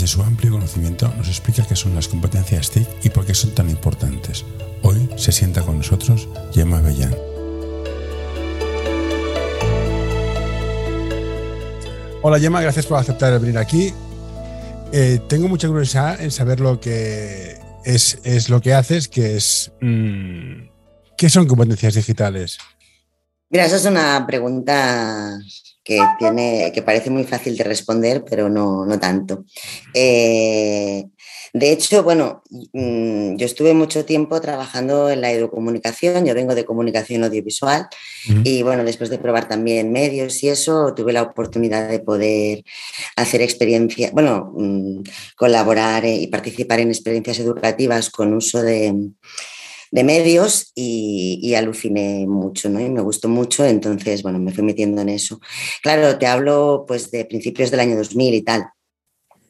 desde su amplio conocimiento nos explica qué son las competencias TIC y por qué son tan importantes. Hoy se sienta con nosotros Gemma Bellán. Hola Gemma, gracias por aceptar venir aquí. Eh, tengo mucha curiosidad en saber lo que es, es lo que haces, que es... Mmm, ¿Qué son competencias digitales? Mira, esa es una pregunta que, tiene, que parece muy fácil de responder, pero no, no tanto. Eh, de hecho, bueno, mm, yo estuve mucho tiempo trabajando en la educomunicación, yo vengo de comunicación audiovisual y bueno, después de probar también medios y eso, tuve la oportunidad de poder hacer experiencia, bueno, mm, colaborar y participar en experiencias educativas con uso de de medios y, aluciné mucho, ¿no? Y me gustó mucho, entonces, bueno, me fui metiendo en eso. Claro, te hablo pues de principios del año 2000 y tal.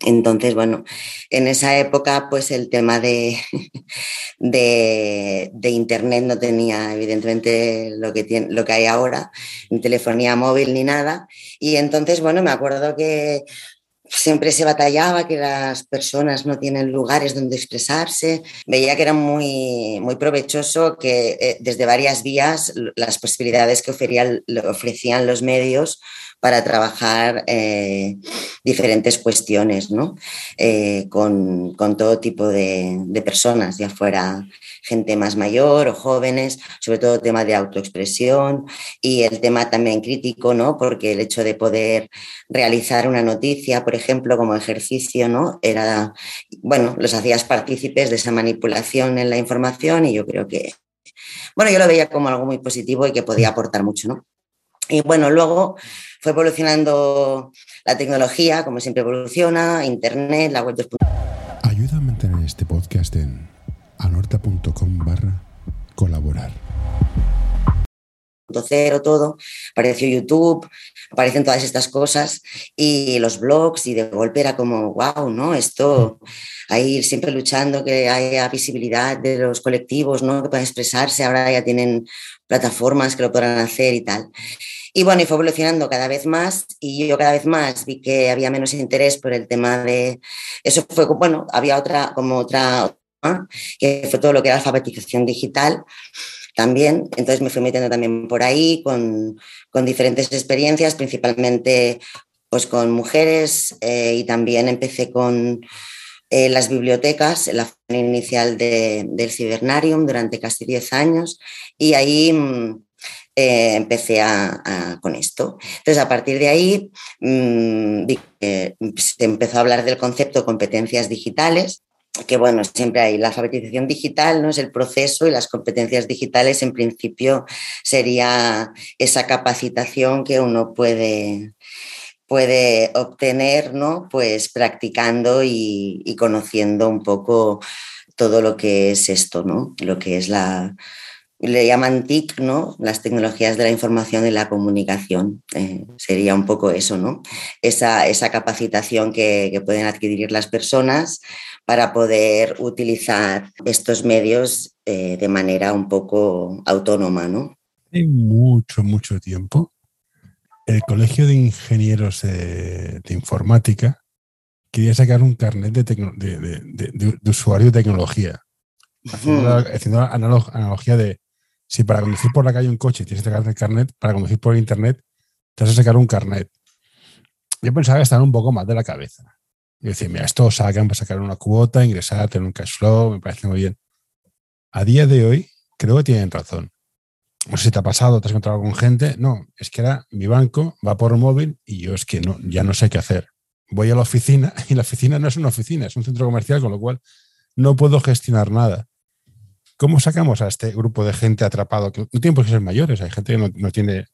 Entonces, bueno, en esa época, pues el tema de, de, Internet no tenía, evidentemente, lo que, tiene, lo que hay ahora, ni telefonía móvil ni nada. Y entonces, bueno, me acuerdo que siempre se batallaba que las personas no tienen lugares donde expresarse. Veía que era muy, muy provechoso que eh, desde varias vías las posibilidades que ofrecían los medios para trabajar eh, diferentes cuestiones, ¿no? Eh, con, todo tipo de, personas, ya fuera gente más mayor o jóvenes, sobre todo tema de autoexpresión y el tema también crítico, ¿no? Porque el hecho de poder realizar una noticia, por ejemplo, como ejercicio, ¿no? Era, bueno, los hacías partícipes de esa manipulación en la información y yo creo que, bueno, yo lo veía como algo muy positivo y que podía aportar mucho, ¿no? Y bueno, luego fue evolucionando la tecnología, como siempre evoluciona, Internet, la web 2.0. Ayuda a mantener este podcast en anorta.com barra colaborar. Cero todo, apareció YouTube, aparecen todas estas cosas y los blogs y de golpe era como, wow, ¿no? Esto, ahí siempre luchando que haya visibilidad de los colectivos, ¿no? Que puedan expresarse, ahora ya tienen plataformas que lo podrán hacer y tal. Y bueno, y fue evolucionando cada vez más y yo cada vez más vi que había menos interés por el tema de... Eso fue, bueno, había otra, como otra, que fue todo lo que era alfabetización digital también. Entonces me fui metiendo también por ahí con, con diferentes experiencias, principalmente pues con mujeres eh, y también empecé con eh, las bibliotecas, la inicial de, del Cibernarium durante casi 10 años y ahí mm, eh, empecé a, con esto. Entonces, a partir de ahí, mm, se empezó a hablar del concepto de competencias digitales, que bueno, siempre hay la alfabetización digital, ¿no? Es el proceso y las competencias digitales en principio sería esa capacitación que uno puede, puede obtener, ¿no? Pues practicando y, y conociendo un poco todo lo que es esto, ¿no? Lo que es la, le llaman TIC, ¿no? Las tecnologías de la información y la comunicación. Eh, sería un poco eso, ¿no? Esa, esa capacitación que, pueden adquirir las personas para poder utilizar estos medios eh, de manera un poco autónoma, ¿no? Hace mucho, mucho tiempo, el Colegio de Ingenieros de, Informática quería sacar un carnet de, de, usuario de tecnología. Haciendo, analogía de si para conducir por la calle un coche tienes que sacar el carnet, para conducir por internet te vas a sacar un carnet. Yo pensaba que un poco más de la cabeza. Y decir, mira, esto sacan para sacar una cuota, ingresar, tener un cash flow, me parece muy bien. A día de hoy, creo que tienen razón. No sé si te ha pasado, te has encontrado con gente. No, es que era mi banco, va por móvil y yo es que no, ya no sé qué hacer. Voy a la oficina y la oficina no es una oficina, es un centro comercial, con lo cual no puedo gestionar nada. ¿Cómo sacamos a este grupo de gente atrapado? Que no tienen por qué ser mayores, hay gente que no, tiene,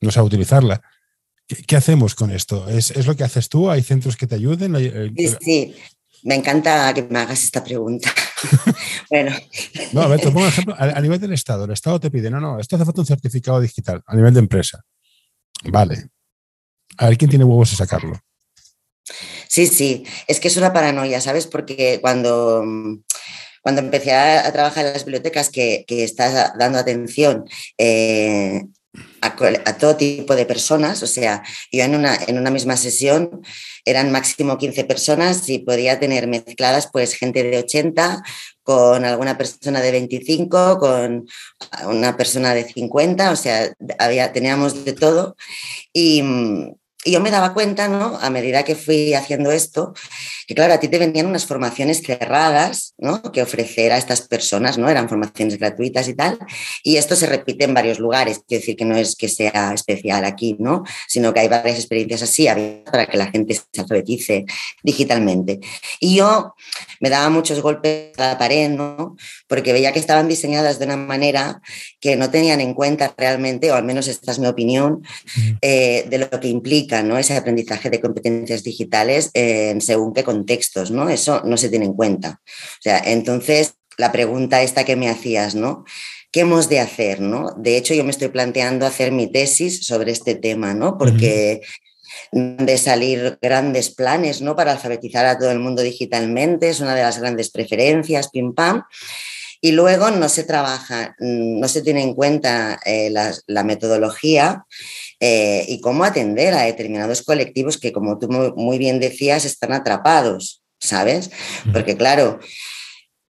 no sabe utilizarla. ¿Qué, hacemos con esto? ¿Es, lo que haces tú? ¿Hay centros que te ayuden? Eh, sí, sí. Me encanta que me hagas esta pregunta. bueno. No, a ver, te pongo un ejemplo. A, nivel del Estado, el Estado te pide, no, no, esto hace falta un certificado digital a nivel de empresa. Vale. A ver quién tiene huevos a sacarlo. Sí, sí. Es que es una paranoia, ¿sabes? Porque cuando cuando empecé a, trabajar en las bibliotecas, que, que estás dando atención eh, a, todo tipo de personas, o sea, yo en una, en una misma sesión eran máximo 15 personas y podía tener mezcladas pues gente de 80 con alguna persona de 25, con una persona de 50, o sea, había, teníamos de todo y, y yo me daba cuenta, ¿no? A medida que fui haciendo esto, que claro, a ti te venían unas formaciones cerradas, ¿no? Que ofrecer a estas personas, ¿no? Eran formaciones gratuitas y tal. Y esto se repite en varios lugares, quiero decir que no es que sea especial aquí, ¿no? Sino que hay varias experiencias así para que la gente se alfabetice digitalmente. Y yo me daba muchos golpes a la pared, ¿no? Porque veía que estaban diseñadas de una manera que no tenían en cuenta realmente, o al menos esta es mi opinión, eh, de lo que implica ¿no? ese aprendizaje de competencias digitales en según qué contextos, ¿no? Eso no se tiene en cuenta. O sea, entonces, la pregunta esta que me hacías, ¿no? ¿Qué hemos de hacer, no? De hecho, yo me estoy planteando hacer mi tesis sobre este tema, ¿no? Porque de salir grandes planes, ¿no? Para alfabetizar a todo el mundo digitalmente, es una de las grandes preferencias, pim pam. Y luego no se trabaja, no se tiene en cuenta eh, la, metodología eh, y cómo atender a determinados colectivos que, como tú muy bien decías, están atrapados, ¿sabes? Porque claro,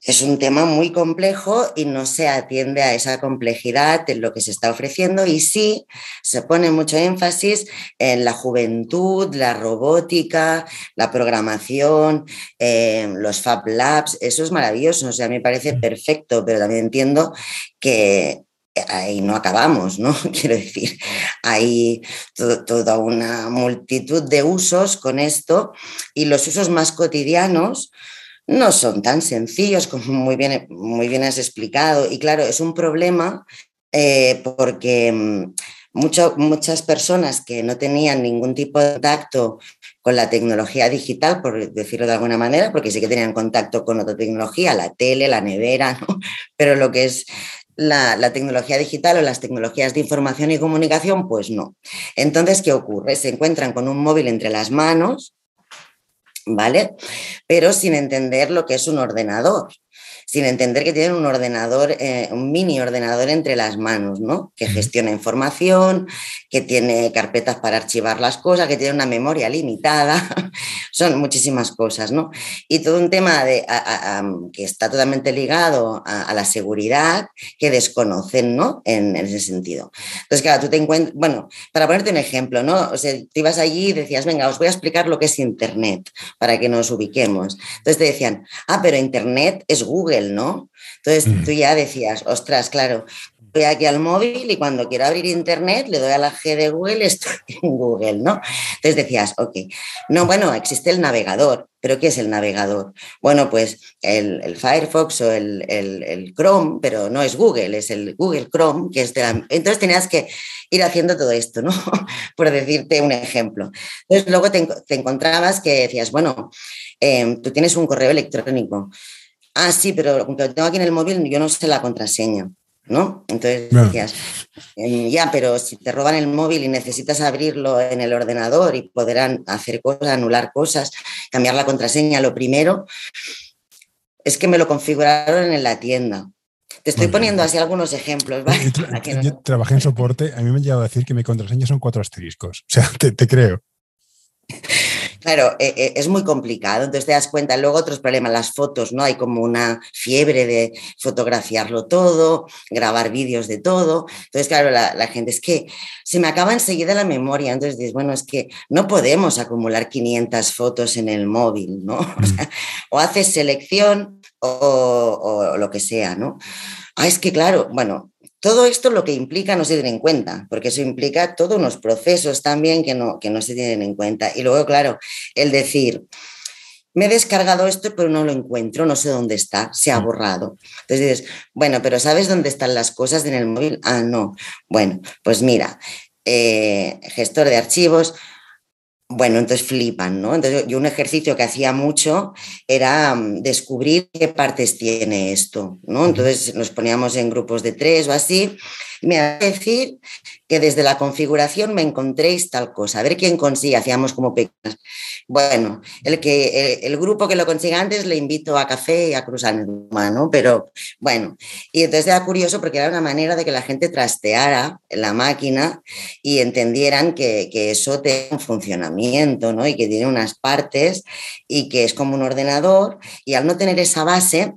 es un tema muy complejo y no se atiende a esa complejidad de lo que se está ofreciendo y sí se pone mucho énfasis en la juventud, la robótica, la programación, los Fab Labs, eso es maravilloso, o sea, me parece perfecto, pero también entiendo que ahí no acabamos, ¿no? Quiero decir, hay toda una multitud de usos con esto y los usos más cotidianos no son tan sencillos como muy bien, muy bien has explicado. Y claro, es un problema eh, porque mm, muchas personas que no tenían ningún tipo de contacto con la tecnología digital, por decirlo de alguna manera, porque sí que tenían contacto con otra tecnología, la tele, la nevera, ¿no? pero lo que es la, tecnología digital o las tecnologías de información y comunicación, pues no. Entonces, ¿qué ocurre? Se encuentran con un móvil entre las manos, ¿vale? Pero sin entender lo que es un ordenador sin entender que tienen un ordenador, eh, un mini ordenador entre las manos, ¿no? Que gestiona información, que tiene carpetas para archivar las cosas, que tiene una memoria limitada, son muchísimas cosas, ¿no? Y todo un tema de, que está totalmente ligado a, la seguridad que desconocen, ¿no? En, ese sentido. Entonces, claro, tú te encuentras, bueno, para ponerte un ejemplo, ¿no? O sea, te ibas allí y decías, venga, os voy a explicar lo que es Internet para que nos ubiquemos. Entonces te decían, ah, pero Internet es Google ¿no? Entonces mm. tú ya decías, ostras, claro, voy aquí al móvil y cuando quiero abrir internet le doy a la G de Google, estoy en Google, ¿no? Entonces decías, ok, no, bueno, existe el navegador, pero ¿qué es el navegador? Bueno, pues el, Firefox o el, Chrome, pero no es Google, es el Google Chrome, que es de la... Entonces tenías que ir haciendo todo esto, ¿no? Por decirte un ejemplo. Entonces luego te, encontrabas que decías, bueno, em, tú tienes un correo electrónico. Ah, sí, pero aunque lo tengo aquí en el móvil, yo no sé la contraseña, ¿no? Entonces decías, em, ya, pero si te roban el móvil y necesitas abrirlo en el ordenador y poder hacer cosas, anular cosas, cambiar la contraseña, lo primero es que me lo configuraron en la tienda. Te estoy poniendo así algunos ejemplos, ¿vale? Yo, trabajé en soporte, a mí me han llegado a decir que mi contraseña son cuatro asteriscos. O sea, te creo. Claro, eh, eh, es muy complicado, entonces te das cuenta. Luego otros problemas, las fotos, ¿no? Hay como una fiebre de fotografiarlo todo, grabar vídeos de todo. Entonces, claro, la, gente es que se me acaba enseguida la memoria. Entonces dices, bueno, es que no podemos acumular 500 fotos en el móvil, ¿no? Mm. O, haces selección o, o, lo que sea, ¿no? Ah, es que claro, bueno, todo esto lo que implica no se tiene en cuenta, porque eso implica todos unos procesos también que no, que no se tienen en cuenta. Y luego, claro, el decir, me he descargado esto, pero no lo encuentro, no sé dónde está, se ha mm. borrado. Entonces dices, bueno, pero ¿sabes dónde están las cosas en el móvil? Ah, no. Bueno, pues mira, eh, gestor de archivos, bueno, entonces flipan, ¿no? Entonces yo un ejercicio que hacía mucho era mm, descubrir qué partes tiene esto, ¿no? Entonces nos poníamos en grupos de tres o así, y me a decir que desde la configuración me encontréis tal cosa, a ver quién consigue, hacíamos como pequeñas. Bueno, el, que, el, grupo que lo consiga antes le invito a café y a cruzar ¿no? Pero bueno, y entonces era curioso porque era una manera de que la gente trasteara la máquina y entendieran que, que eso tiene un funcionamiento, ¿no? Y que tiene unas partes y que es como un ordenador y al no tener esa base,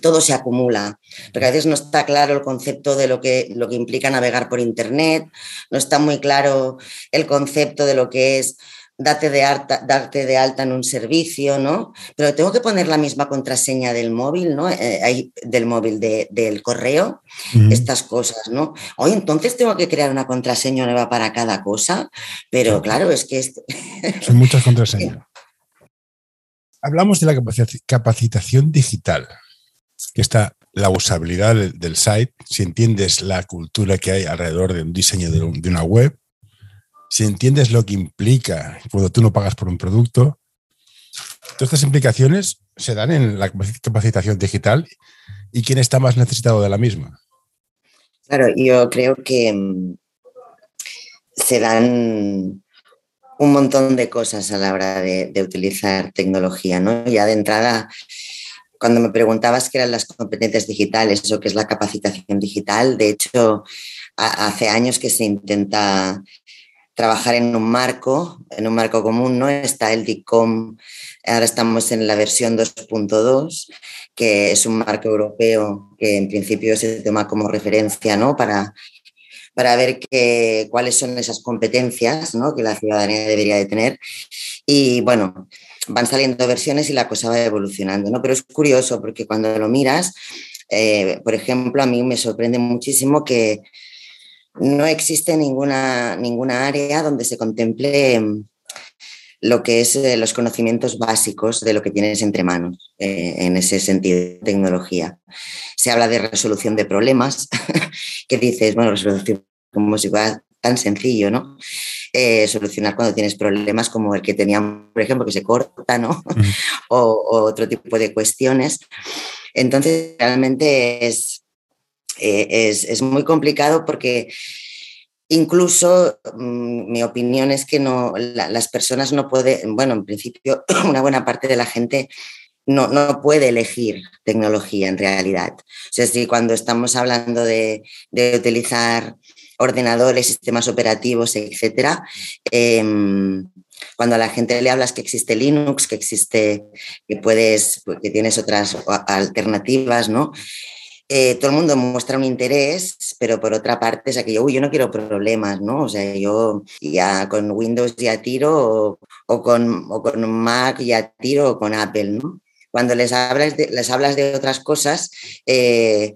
todo se acumula, porque a veces no está claro el concepto de lo que, lo que implica navegar por Internet, no está muy claro el concepto de lo que es darte de, alta, darte de alta en un servicio, ¿no? Pero tengo que poner la misma contraseña del móvil, ¿no? Eh, del móvil, del correo, estas cosas, ¿no? Hoy entonces tengo que crear una contraseña nueva para cada cosa, pero claro, es que... Son muchas contraseñas. Hablamos de la capacitación digital que está la usabilidad del, site, si entiendes la cultura que hay alrededor de un diseño de, una web, si entiendes lo que implica cuando tú no pagas por un producto. Todas estas implicaciones se dan en la capacitación digital y quién está más necesitado de la misma. Claro, yo creo que mm, se dan un montón de cosas a la hora de, de utilizar tecnología, ¿no? Ya de entrada cuando me preguntabas qué eran las competencias digitales o qué es la capacitación digital, de hecho, hace años que se intenta trabajar en un marco, en un marco común, ¿no? Está el DICOM, ahora estamos en la versión 2.2, que es un marco europeo que en principio se toma como referencia, ¿no? Para, para ver que, cuáles son esas competencias, ¿no? Que la ciudadanía debería de tener. Y bueno, van saliendo versiones y la cosa va evolucionando, ¿no? Pero es curioso porque cuando lo miras, eh, por ejemplo, a mí me sorprende muchísimo que no existe ninguna, ninguna área donde se contemple mm, lo que es eh, los conocimientos básicos de lo que tienes entre manos eh, en ese sentido tecnología. Se habla de resolución de problemas, que dices, bueno, resolución como si fuera tan sencillo, ¿no? Eh, solucionar cuando tienes problemas como el que teníamos, por ejemplo, que se corta, ¿no? o, otro tipo de cuestiones. Entonces, realmente es, eh, es, muy complicado porque incluso mm, mi opinión es que no, las personas no pueden, bueno, en principio, una buena parte de la gente no, no, puede elegir tecnología en realidad. O sea, si cuando estamos hablando de, de utilizar ordenadores, sistemas operativos, etcétera. Em, cuando a la gente le hablas que existe Linux, que existe, que puedes, que tienes otras alternativas, ¿no? Eh, todo el mundo muestra un interés, pero por otra parte es aquello, uy, yo no quiero problemas, ¿no? O sea, yo ya con Windows ya tiro o, con, o con Mac ya tiro o con Apple, ¿no? Cuando les hablas de, les hablas de otras cosas, eh,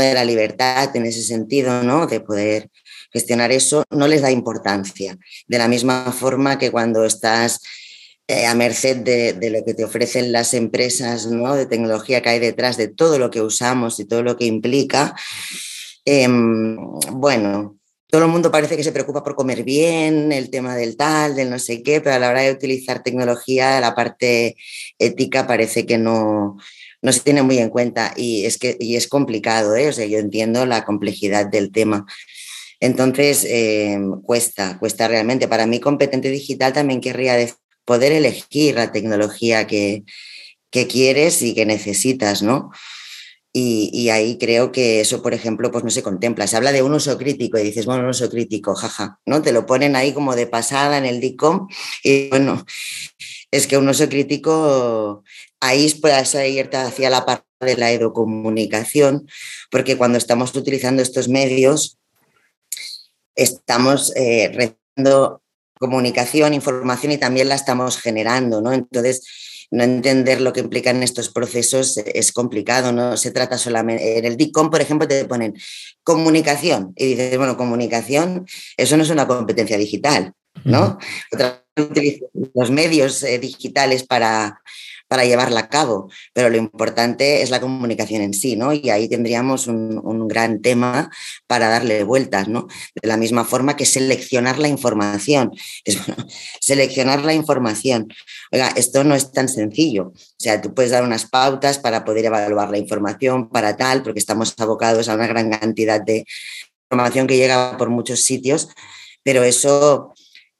de la libertad en ese sentido, ¿no? De poder gestionar eso, no les da importancia. De la misma forma que cuando estás eh, a merced de, lo que te ofrecen las empresas ¿no? de tecnología que hay detrás de todo lo que usamos y todo lo que implica, em, bueno, todo el mundo parece que se preocupa por comer bien, el tema del tal, del no sé qué, pero a la hora de utilizar tecnología, la parte ética parece que no, no se tiene muy en cuenta y es que y es complicado, ¿eh? o sea, yo entiendo la complejidad del tema. Entonces, eh, cuesta, cuesta realmente. Para mí, competente digital también querría poder elegir la tecnología que, que quieres y que necesitas, ¿no? Y, y, ahí creo que eso, por ejemplo, pues no se contempla. Se habla de un uso crítico y dices, bueno, un uso crítico, jaja, ¿no? Te lo ponen ahí como de pasada en el DICOM y bueno, es que un uso crítico ahí puedes irte hacia la parte de la educomunicación, porque cuando estamos utilizando estos medios, estamos eh, recibiendo comunicación, información y también la estamos generando, ¿no? Entonces, no entender lo que implican estos procesos es complicado, no se trata solamente, en el DICOM, por ejemplo, te ponen comunicación y dices, bueno, comunicación, eso no es una competencia digital, ¿no? los medios eh, digitales para, para llevarla a cabo, pero lo importante es la comunicación en sí, ¿no? Y ahí tendríamos un, gran tema para darle vueltas, ¿no? De la misma forma que seleccionar la información. Seleccionar la información. Oiga, esto no es tan sencillo. O sea, tú puedes dar unas pautas para poder evaluar la información, para tal, porque estamos abocados a una gran cantidad de información que llega por muchos sitios, pero eso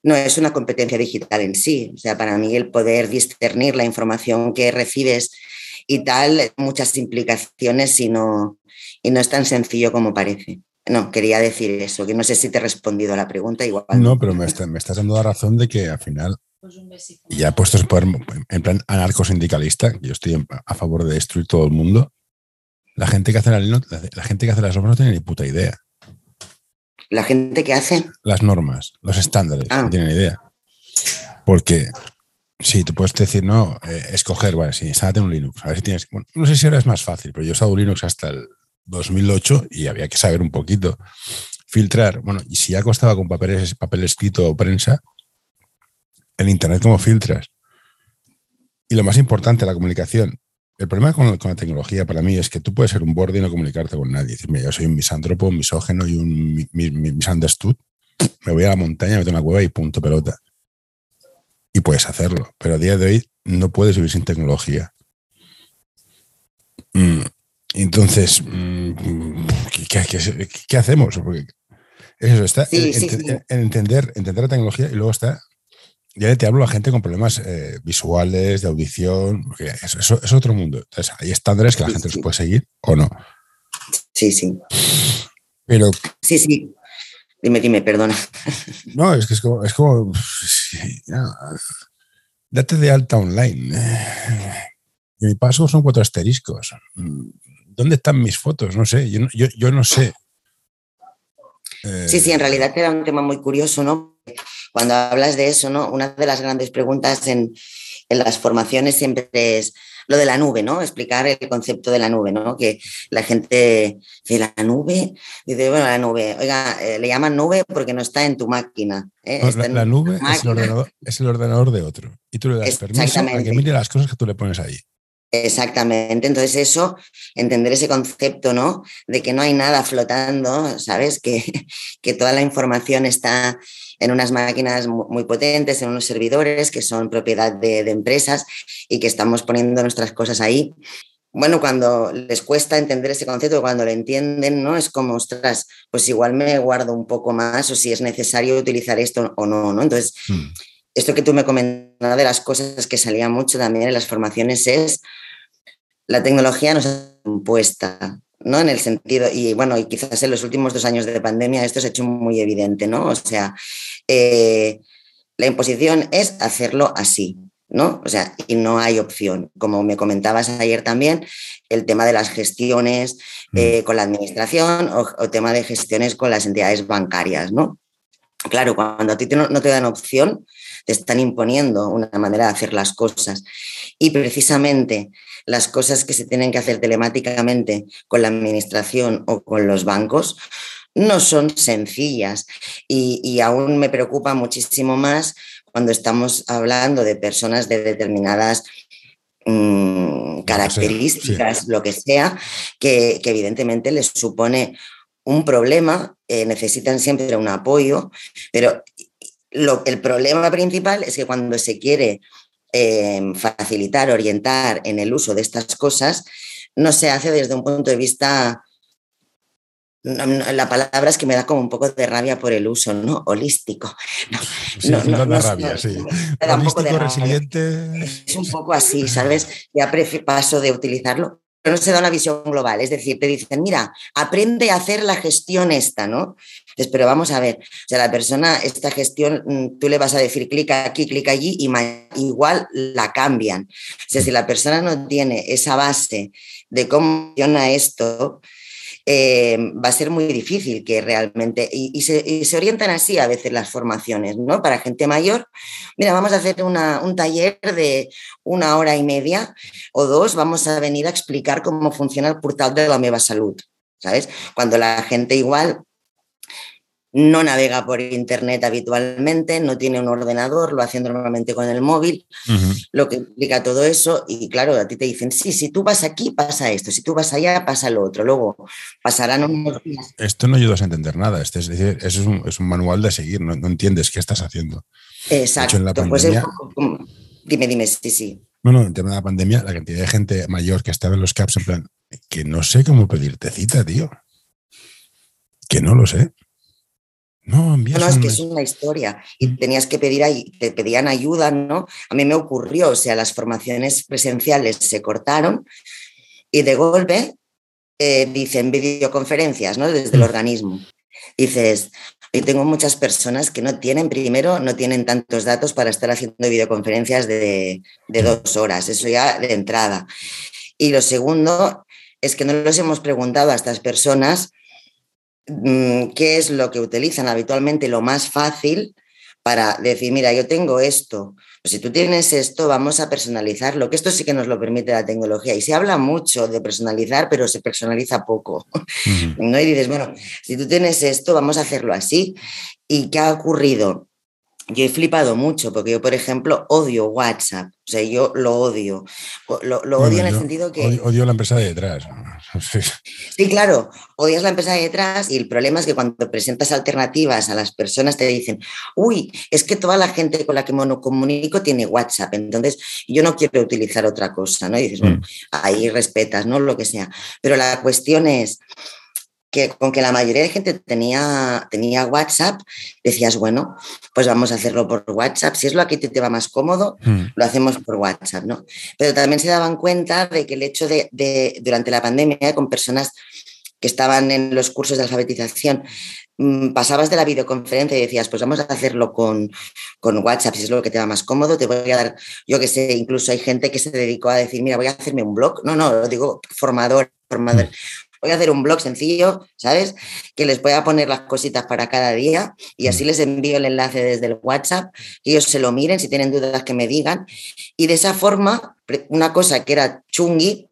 no es una competencia digital en sí. O sea, para mí el poder discernir la información que recibes y tal, muchas implicaciones y no, y no es tan sencillo como parece. No, quería decir eso, que no sé si te he respondido a la pregunta igual. No, pero me, me estás dando la razón de que al final, y ya puestos en plan anarcosindicalista, yo estoy a favor de destruir todo el mundo, la gente que hace la, la gente que hace las normas no tiene ni puta idea. ¿La gente que hace? Las normas, los estándares, no ah. tienen idea. Porque Sí, tú puedes decir, no, eh, escoger, vale, sí, instálate un Linux. A ver si tienes. Bueno, no sé si ahora es más fácil, pero yo he usado Linux hasta el 2008 y había que saber un poquito. Filtrar, bueno, y si ya costaba con papel, papel escrito o prensa, en Internet, ¿cómo filtras? Y lo más importante, la comunicación. El problema con, la tecnología para mí es que tú puedes ser un borde y no comunicarte con nadie. Decirme, yo soy un misántropo, un misógeno y un misunderstood. Me voy a la montaña, meto una cueva y punto pelota y puedes hacerlo, pero a día de hoy no puedes vivir sin tecnología. Mm, entonces, mm, ¿qué, hacemos? Porque eso está en, entender, entender la tecnología y luego está, ya te hablo a gente con problemas eh, visuales, de audición, porque eso, es otro mundo. Entonces, hay estándares que la gente los puede seguir o no. Sí, sí. Pero. Sí, sí. Dime, dime, perdona. No, es que es como, es como date de alta online. Y mi paso son cuatro asteriscos. ¿Dónde están mis fotos? No sé, yo, yo, no sé. Sí, sí, en realidad te da un tema muy curioso, ¿no? Cuando hablas de eso, ¿no? Una de las grandes preguntas en, en las formaciones siempre es, lo de la nube, ¿no? Explicar el concepto de la nube, ¿no? Que la gente dice, la nube, dice, bueno, la nube, oiga, eh, le llaman nube porque no está en tu máquina. ¿eh? la, nube es el, ordenador, de otro y tú le das permiso a que mire las cosas que tú le pones ahí. Exactamente, entonces eso, entender ese concepto, ¿no? De que no hay nada flotando, ¿sabes? Que, que toda la información está en unas máquinas muy potentes, en unos servidores que son propiedad de, empresas y que estamos poniendo nuestras cosas ahí. Bueno, cuando les cuesta entender ese concepto, cuando lo entienden, ¿no? Es como, ostras, pues igual me guardo un poco más o si es necesario utilizar esto o no, ¿no? Entonces, hmm. esto que tú me comentabas de las cosas que salía mucho también en las formaciones es la tecnología nos ha impuesta, ¿no? En el sentido, y bueno, y quizás en los últimos dos años de pandemia esto se ha hecho muy evidente, ¿no? O sea, eh, la imposición es hacerlo así, ¿no? O sea, y no hay opción. Como me comentabas ayer también, el tema de las gestiones mm. eh, con la administración o, o, tema de gestiones con las entidades bancarias, ¿no? Claro, cuando a ti no te dan opción, te están imponiendo una manera de hacer las cosas. Y precisamente las cosas que se tienen que hacer telemáticamente con la administración o con los bancos no son sencillas y, aún me preocupa muchísimo más cuando estamos hablando de personas de determinadas mm, características, lo que sea, que, evidentemente les supone un problema, eh, necesitan siempre un apoyo, pero lo, el problema principal es que cuando se quiere Em, facilitar, orientar en el uso de estas cosas, no se hace desde un punto de vista la palabra es que me da como un poco de rabia por el uso, ¿no? Holístico. No, sí, no, da rabia, sí. Holístico, resiliente. Es un poco así, ¿sabes? Ya paso de utilizarlo no se da una visión global. Es decir, te dicen, mira, aprende a hacer la gestión esta, ¿no? Entonces, pero vamos a ver, o sea, la persona, esta gestión, mm, tú le vas a decir clic aquí, clic allí y igual la cambian. O sea, si la persona no tiene esa base de cómo funciona esto, eh, va a ser muy difícil que realmente, y, se, orientan así a veces las formaciones, ¿no? Para gente mayor, mira, vamos a hacer un taller de una hora y media o dos, vamos a venir a explicar cómo funciona el portal de la Meva Salud, ¿sabes? Cuando la gente igual no navega por internet habitualmente, no tiene un ordenador, lo hace normalmente con el móvil, lo que implica todo eso. Y claro, a ti te dicen, sí, si tú vas aquí, pasa esto, si tú vas allá, pasa lo otro. Luego pasarán unos días. Esto no ayudas a entender nada, este es decir, eso es un, manual de seguir, no, entiendes qué estás haciendo. Exacto. pues dime, dime, sí, sí. Bueno, en tema de la pandemia, la cantidad de gente mayor que estaba en los CAPS, en plan, que no sé cómo pedirte cita, tío que no lo sé. No, no, no, es que es una historia y tenías que pedir ahí, te pedían ayuda, ¿no? A mí me ocurrió, o sea, las formaciones presenciales se cortaron y de golpe eh, dicen videoconferencias, ¿no? Desde el mm. organismo. Dices, yo tengo muchas personas que no tienen, primero, no tienen tantos datos para estar haciendo videoconferencias de, de dos horas, eso ya de entrada. Y lo segundo es que no los hemos preguntado a estas personas Mm, qué es lo que utilizan habitualmente, lo más fácil para decir, mira, yo tengo esto, pues si tú tienes esto, vamos a personalizarlo, que esto sí que nos lo permite la tecnología. Y se habla mucho de personalizar, pero se personaliza poco. ¿no? Y dices, bueno, si tú tienes esto, vamos a hacerlo así. ¿Y qué ha ocurrido? yo he flipado mucho porque yo, por ejemplo, odio WhatsApp. O sea, yo lo odio. Lo, odio en el sentido que... Odio, la empresa de detrás. Sí. claro, odias la empresa de detrás y el problema es que cuando presentas alternativas a las personas te dicen, uy, es que toda la gente con la que me comunico tiene WhatsApp, entonces yo no quiero utilizar otra cosa, ¿no? Y dices, bueno, mm. ahí respetas, ¿no? Lo que sea. Pero la cuestión es que con que la mayoría de gente tenía, tenía WhatsApp, decías, bueno, pues vamos a hacerlo por WhatsApp. Si es lo que te, te va más cómodo, hmm. lo hacemos por WhatsApp, ¿no? Pero también se daban cuenta de que el hecho de, de durante la pandemia, con personas que estaban en los cursos de alfabetización, mm, pasabas de la videoconferencia y decías, pues vamos a hacerlo con, con, WhatsApp, si es lo que te va más cómodo, te voy a dar, yo que sé, incluso hay gente que se dedicó a decir, mira, voy a hacerme un blog, no, no, lo digo formador, formador, hmm voy a hacer un blog sencillo, ¿sabes? Que les pueda poner las cositas para cada día y así mm. les envío el enlace desde el WhatsApp, que ellos se lo miren, si tienen dudas que me digan. Y de esa forma, una cosa que era chungui,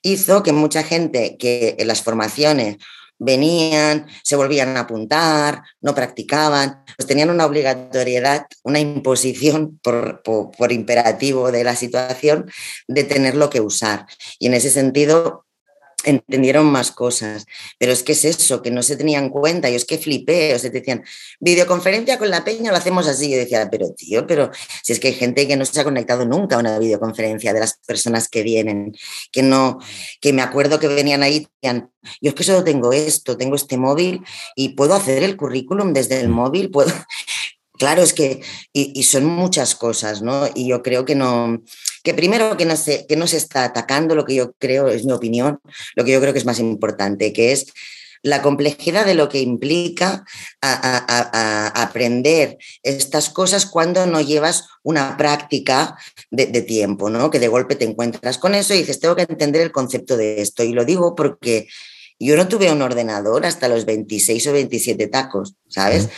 hizo que mucha gente que en las formaciones venían, se volvían a apuntar, no practicaban, pues tenían una obligatoriedad, una imposición por, por, imperativo de la situación de tenerlo que usar. Y en ese sentido, entendieron más cosas. Pero es que es eso, que no se tenían cuenta. Yo es que flipé, o sea, te decían, videoconferencia con la peña lo hacemos así. Yo decía, pero tío, pero si es que hay gente que no se ha conectado nunca a una videoconferencia de las personas que vienen, que no, que me acuerdo que venían ahí, decían, yo es que solo tengo esto, tengo este móvil y puedo hacer el currículum desde el móvil, puedo... Claro, es que, y, son muchas cosas, ¿no? Y yo creo que no, que primero que no, se, que está atacando lo que yo creo, es mi opinión, lo que yo creo que es más importante, que es la complejidad de lo que implica aprender estas cosas cuando no llevas una práctica de, de, tiempo, ¿no? Que de golpe te encuentras con eso y dices, tengo que entender el concepto de esto. Y lo digo porque yo no tuve un ordenador hasta los 26 o 27 tacos, ¿sabes?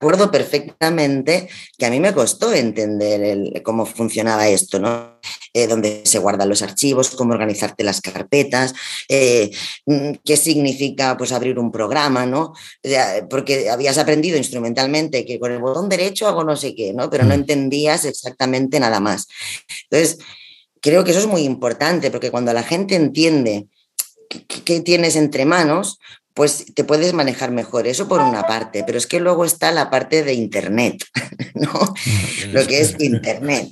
Recuerdo perfectamente que a mí me costó entender cómo funcionaba esto, ¿no? Eh, dónde se guardan los archivos, cómo organizarte las carpetas, eh, qué significa pues, abrir un programa, ¿no? porque habías aprendido instrumentalmente que con el botón derecho hago no sé qué, ¿no? Pero no mm. entendías exactamente nada más. Entonces, creo que eso es muy importante, porque cuando la gente entiende qué tienes entre manos, pues te puedes manejar mejor. Eso por una parte, pero es que luego está la parte de Internet, ¿no? Lo que es Internet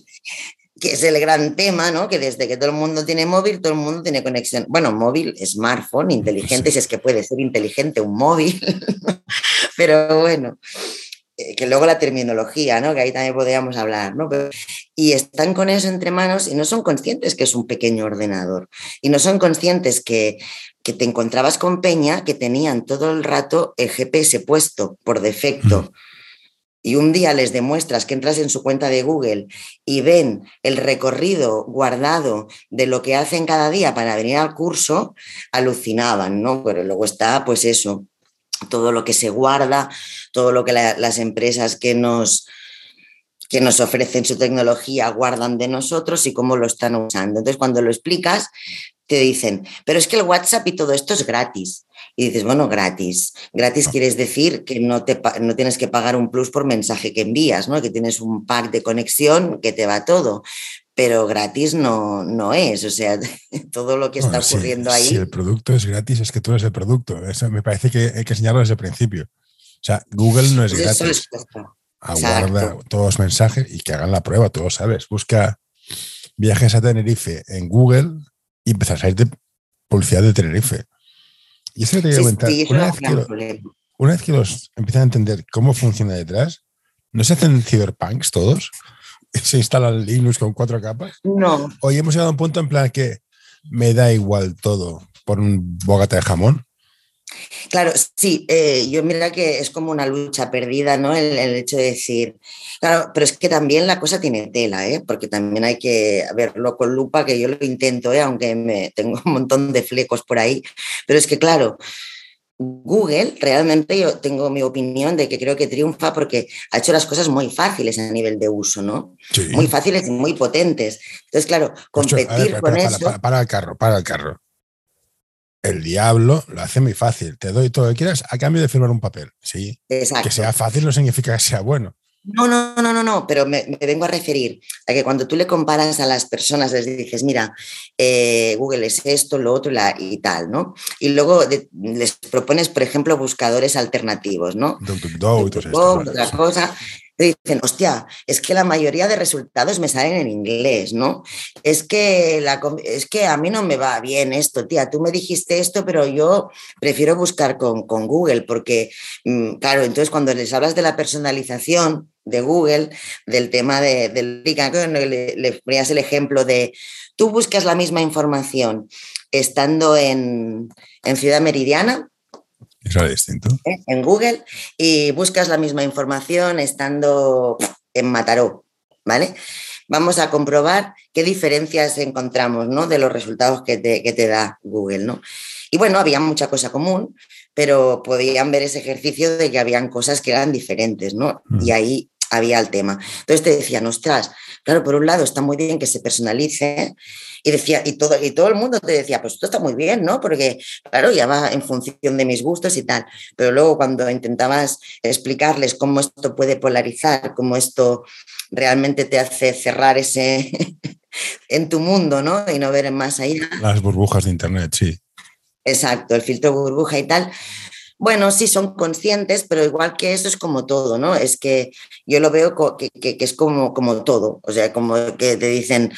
que es el gran tema, ¿no? Que desde que todo el mundo tiene móvil, todo el mundo tiene conexión. Bueno, móvil, smartphone, inteligente, si es que puede ser inteligente un móvil, pero bueno, eh, que luego la terminología, ¿no? Que ahí también podríamos hablar, ¿no? y están con eso entre manos y no son conscientes que es un pequeño ordenador y no son conscientes que que te encontrabas con Peña que tenían todo el rato el GPS puesto por defecto. Y un día les demuestras que entras en su cuenta de Google y ven el recorrido guardado de lo que hacen cada día para venir al curso, alucinaban, ¿no? Pero luego está, pues eso, todo lo que se guarda, todo lo que las empresas que nos, que nos ofrecen su tecnología guardan de nosotros y cómo lo están usando. Entonces, cuando lo explicas, te dicen, pero es que el WhatsApp y todo esto es gratis. Y dices, bueno, gratis. Gratis quieres decir que no, te, no tienes que pagar un plus por mensaje que envías, ¿no? que tienes un pack de conexión que te va todo. Pero gratis no, no es, o sea, todo lo que está ocurriendo ahí. Si el producto es gratis, es que tú eres el producto. Eso me parece que hay que señalarlo desde el principio. O sea, Google no es pues gratis. Aguarda todos los mensajes y que hagan la prueba, tú lo sabes. Busca viajes a Tenerife en Google y empezar a salir de publicidad de Tenerife. Y eso te quería comentar. una, vez que lo, una vez que los empiezan a entender cómo funciona detrás, ¿no se hacen cyberpunks todos? ¿Se instala Linux con cuatro capas? No. Hoy hemos llegado a un punto en plan que me da igual todo por un bogata de jamón. Claro, sí, eh, yo mira que es como una lucha perdida, ¿no? El, hecho de decir, claro, pero es que también la cosa tiene tela, ¿eh? Porque también hay que verlo con lupa, que yo lo intento, ¿eh? Aunque me tengo un montón de flecos por ahí, pero es que claro, Google realmente yo tengo mi opinión de que creo que triunfa porque ha hecho las cosas muy fáciles a nivel de uso, ¿no? Muy fáciles y muy potentes. Entonces, claro, competir con eso. para el carro, para el carro el diablo lo hace muy fácil. Te doy todo lo que quieras a cambio de firmar un papel. Sí. Exacto. Que sea fácil no significa que sea bueno. No, no, no, no, no, pero me, vengo a referir a que cuando tú le comparas a las personas, les dices, mira, eh, Google es esto, lo otro y tal, ¿no? Y luego les propones, por ejemplo, buscadores alternativos, ¿no? otra cosa dicen, hostia, es que la mayoría de resultados me salen en inglés, ¿no? Es que, la, es que a mí no me va bien esto, tía, tú me dijiste esto, pero yo prefiero buscar con, Google, porque, mm, claro, entonces cuando les hablas de la personalización de Google, del tema de, del le, le ponías el ejemplo de, tú buscas la misma información estando en, en Ciudad Meridiana, distinto. ¿Eh? En Google y buscas la misma información estando en Mataró, ¿vale? Vamos a comprobar qué diferencias encontramos, ¿no? De los resultados que te, que te da Google, ¿no? Y bueno, había mucha cosa común, pero podían ver ese ejercicio de que habían cosas que eran diferentes, ¿no? Mm. Y ahí había el tema. Entonces te decían, ostras, claro, por un lado está muy bien que se personalice y decía, y todo, y todo el mundo te decía, pues esto está muy bien, ¿no? Porque, claro, ya va en función de mis gustos y tal. Pero luego cuando intentabas explicarles cómo esto puede polarizar, cómo esto realmente te hace cerrar ese en tu mundo, ¿no? Y no ver más allá. Las burbujas de internet, sí. Exacto, el filtro burbuja y tal bueno, sí son conscientes, pero igual que eso es como todo, ¿no? Es que yo lo veo que, es como, como todo, o sea, como que te dicen,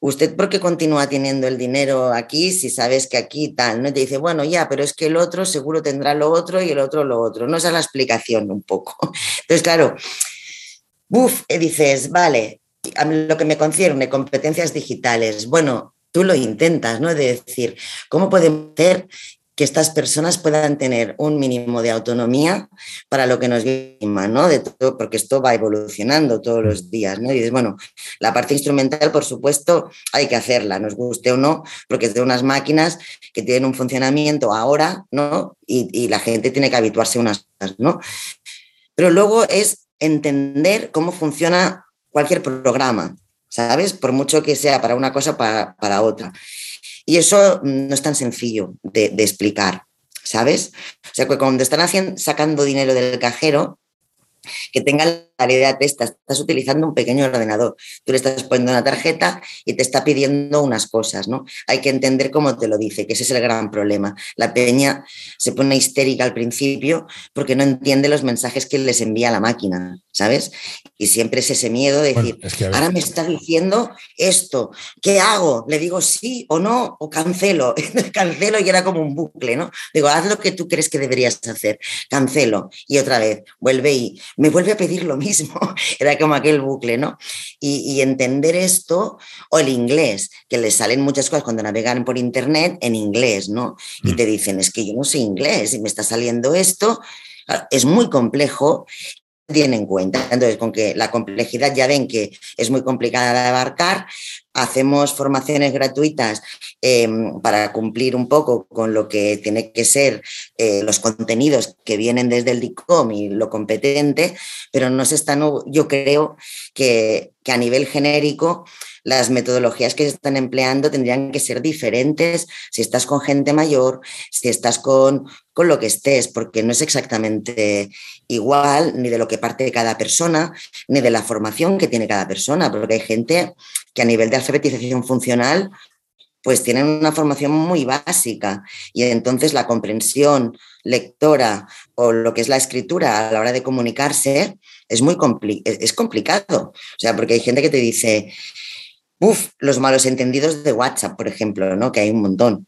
¿usted por qué continúa teniendo el dinero aquí si sabes que aquí tal? ¿no? Y te dice, bueno, ya, pero es que el otro seguro tendrá lo otro y el otro lo otro. No esa es la explicación un poco. Entonces, claro, uff, eh, dices, vale, a lo que me concierne, competencias digitales, bueno, tú lo intentas, ¿no? De decir, ¿cómo podemos hacer que estas personas puedan tener un mínimo de autonomía para lo que nos llama, ¿no? De todo, porque esto va evolucionando todos los días, ¿no? Y dices, bueno, la parte instrumental, por supuesto, hay que hacerla, nos guste o no, porque es de unas máquinas que tienen un funcionamiento ahora, ¿no? Y, la gente tiene que habituarse a unas cosas, ¿no? Pero luego es entender cómo funciona cualquier programa, ¿sabes? Por mucho que sea para una cosa para, para otra. Y eso no es tan sencillo de, explicar, ¿sabes? O sea, que cuando están haciendo, sacando dinero del cajero, que tenga la idea de esta, estás utilizando un pequeño ordenador, tú le estás poniendo una tarjeta y te está pidiendo unas cosas, ¿no? Hay que entender cómo te lo dice, que ese es el gran problema. La peña se pone histérica al principio porque no entiende los mensajes que les envía la máquina, ¿sabes? Y siempre es ese miedo de decir, ahora me está diciendo esto, ¿qué hago? ¿Le digo sí o no? ¿O cancelo? cancelo y era como un bucle, ¿no? Digo, haz lo que tú crees que deberías hacer, cancelo y otra vez, vuelve y me vuelve a pedir lo mismo. Era como aquel bucle, ¿no? Y, entender esto, o el inglés, que les salen muchas cosas cuando navegan por internet en inglés, ¿no? Y mm. te dicen, es que yo no sé inglés y me está saliendo esto. Ah, es muy complejo tienen en cuenta. Entonces, con que la complejidad ya ven que es muy complicada de abarcar, hacemos formaciones gratuitas em, para cumplir un poco con lo que tiene que ser eh, los contenidos que vienen desde el DICOM y lo competente, pero no se están, yo creo que, que a nivel genérico las metodologías que están empleando tendrían que ser diferentes si estás con gente mayor, si estás con, con lo que estés, porque no es exactamente igual ni de lo que parte cada persona, ni de la formación que tiene cada persona, porque hay gente que a nivel de alfabetización funcional pues tienen una formación muy básica y entonces la comprensión lectora o lo que es la escritura a la hora de comunicarse es muy es complicado. O sea, porque hay gente que te dice, Los malos entendidos de WhatsApp, por ejemplo, ¿no? Que hay un montón.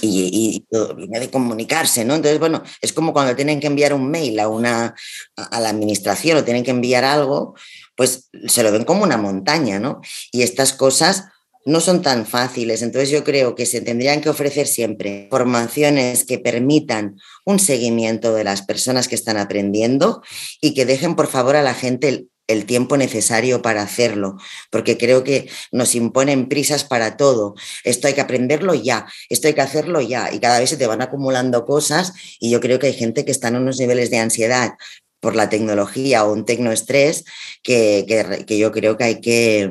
y, de comunicarse, ¿no? Entonces, bueno, es como cuando tienen que enviar un mail a una a la administración o tienen que enviar algo, pues se lo ven como una montaña, ¿no? Y estas cosas no son tan fáciles. Entonces yo creo que se tendrían que ofrecer siempre formaciones que permitan un seguimiento de las personas que están aprendiendo y que dejen por favor a la gente el, tiempo necesario para hacerlo, porque creo que nos imponen prisas para todo. Esto hay que aprenderlo ya, esto hay que hacerlo ya, y cada vez se te van acumulando cosas y yo creo que hay gente que está en unos niveles de ansiedad por la tecnología o un tecnoestrés que, que, que yo creo que hay que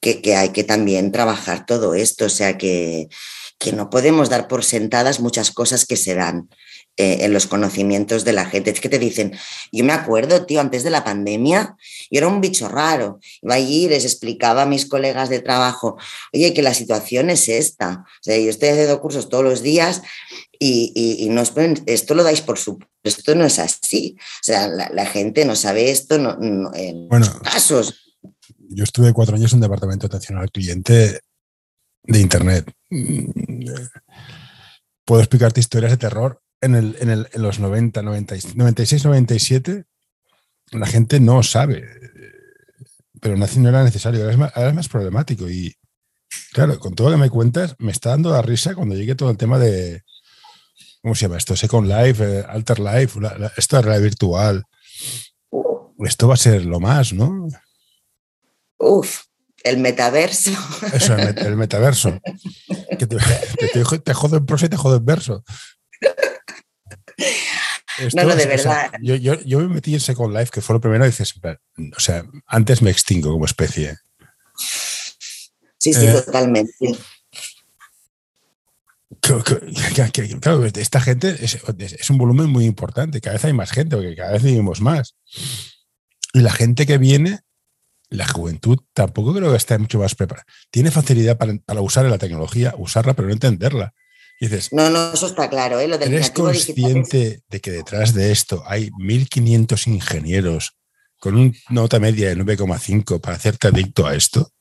que, hay que también trabajar todo esto, o sea que, que no podemos dar por sentadas muchas cosas que se dan eh, en los conocimientos de la gente. Es que te dicen, yo me acuerdo, tío, antes de la pandemia, yo era un bicho raro. Iba allí y les explicaba a mis colegas de trabajo, oye, que la situación es esta. O sea, yo estoy haciendo cursos todos los días y, y, no esto lo dais por su esto no es así. O sea, la, gente no sabe esto no, en bueno, casos yo estuve cuatro años en un departamento de atención al cliente de Internet. Puedo explicarte historias de terror. En, el, en, los 90, 96, 97, la gente no sabe, pero no era necesario, ahora es, más, problemático. Y claro, con todo lo que me cuentas, me está dando la risa cuando llegue todo el tema de, ¿cómo se llama esto? Second Life, eh, Alter Life, esto es realidad virtual. Esto va a ser lo más, ¿no? Uf, el metaverso. Eso, el, metaverso. Que te, te, jodo en prosa y te jodo en verso. No, no, de verdad. yo, yo, me metí en Second Life, que fue lo primero, y dices, o sea, antes me extingo como especie. Sí, sí, eh, totalmente. Claro, esta gente es, es, un volumen muy importante, cada vez hay más gente, porque cada vez vivimos más. Y la gente que viene la juventud tampoco creo que esté mucho más preparada. Tiene facilidad para, usar la tecnología, usarla, pero no entenderla. Dices, no, no, eso está claro. ¿eh? Lo del ¿Eres consciente de que detrás de esto hay 1.500 ingenieros con una nota media de 9,5 para hacerte adicto a esto?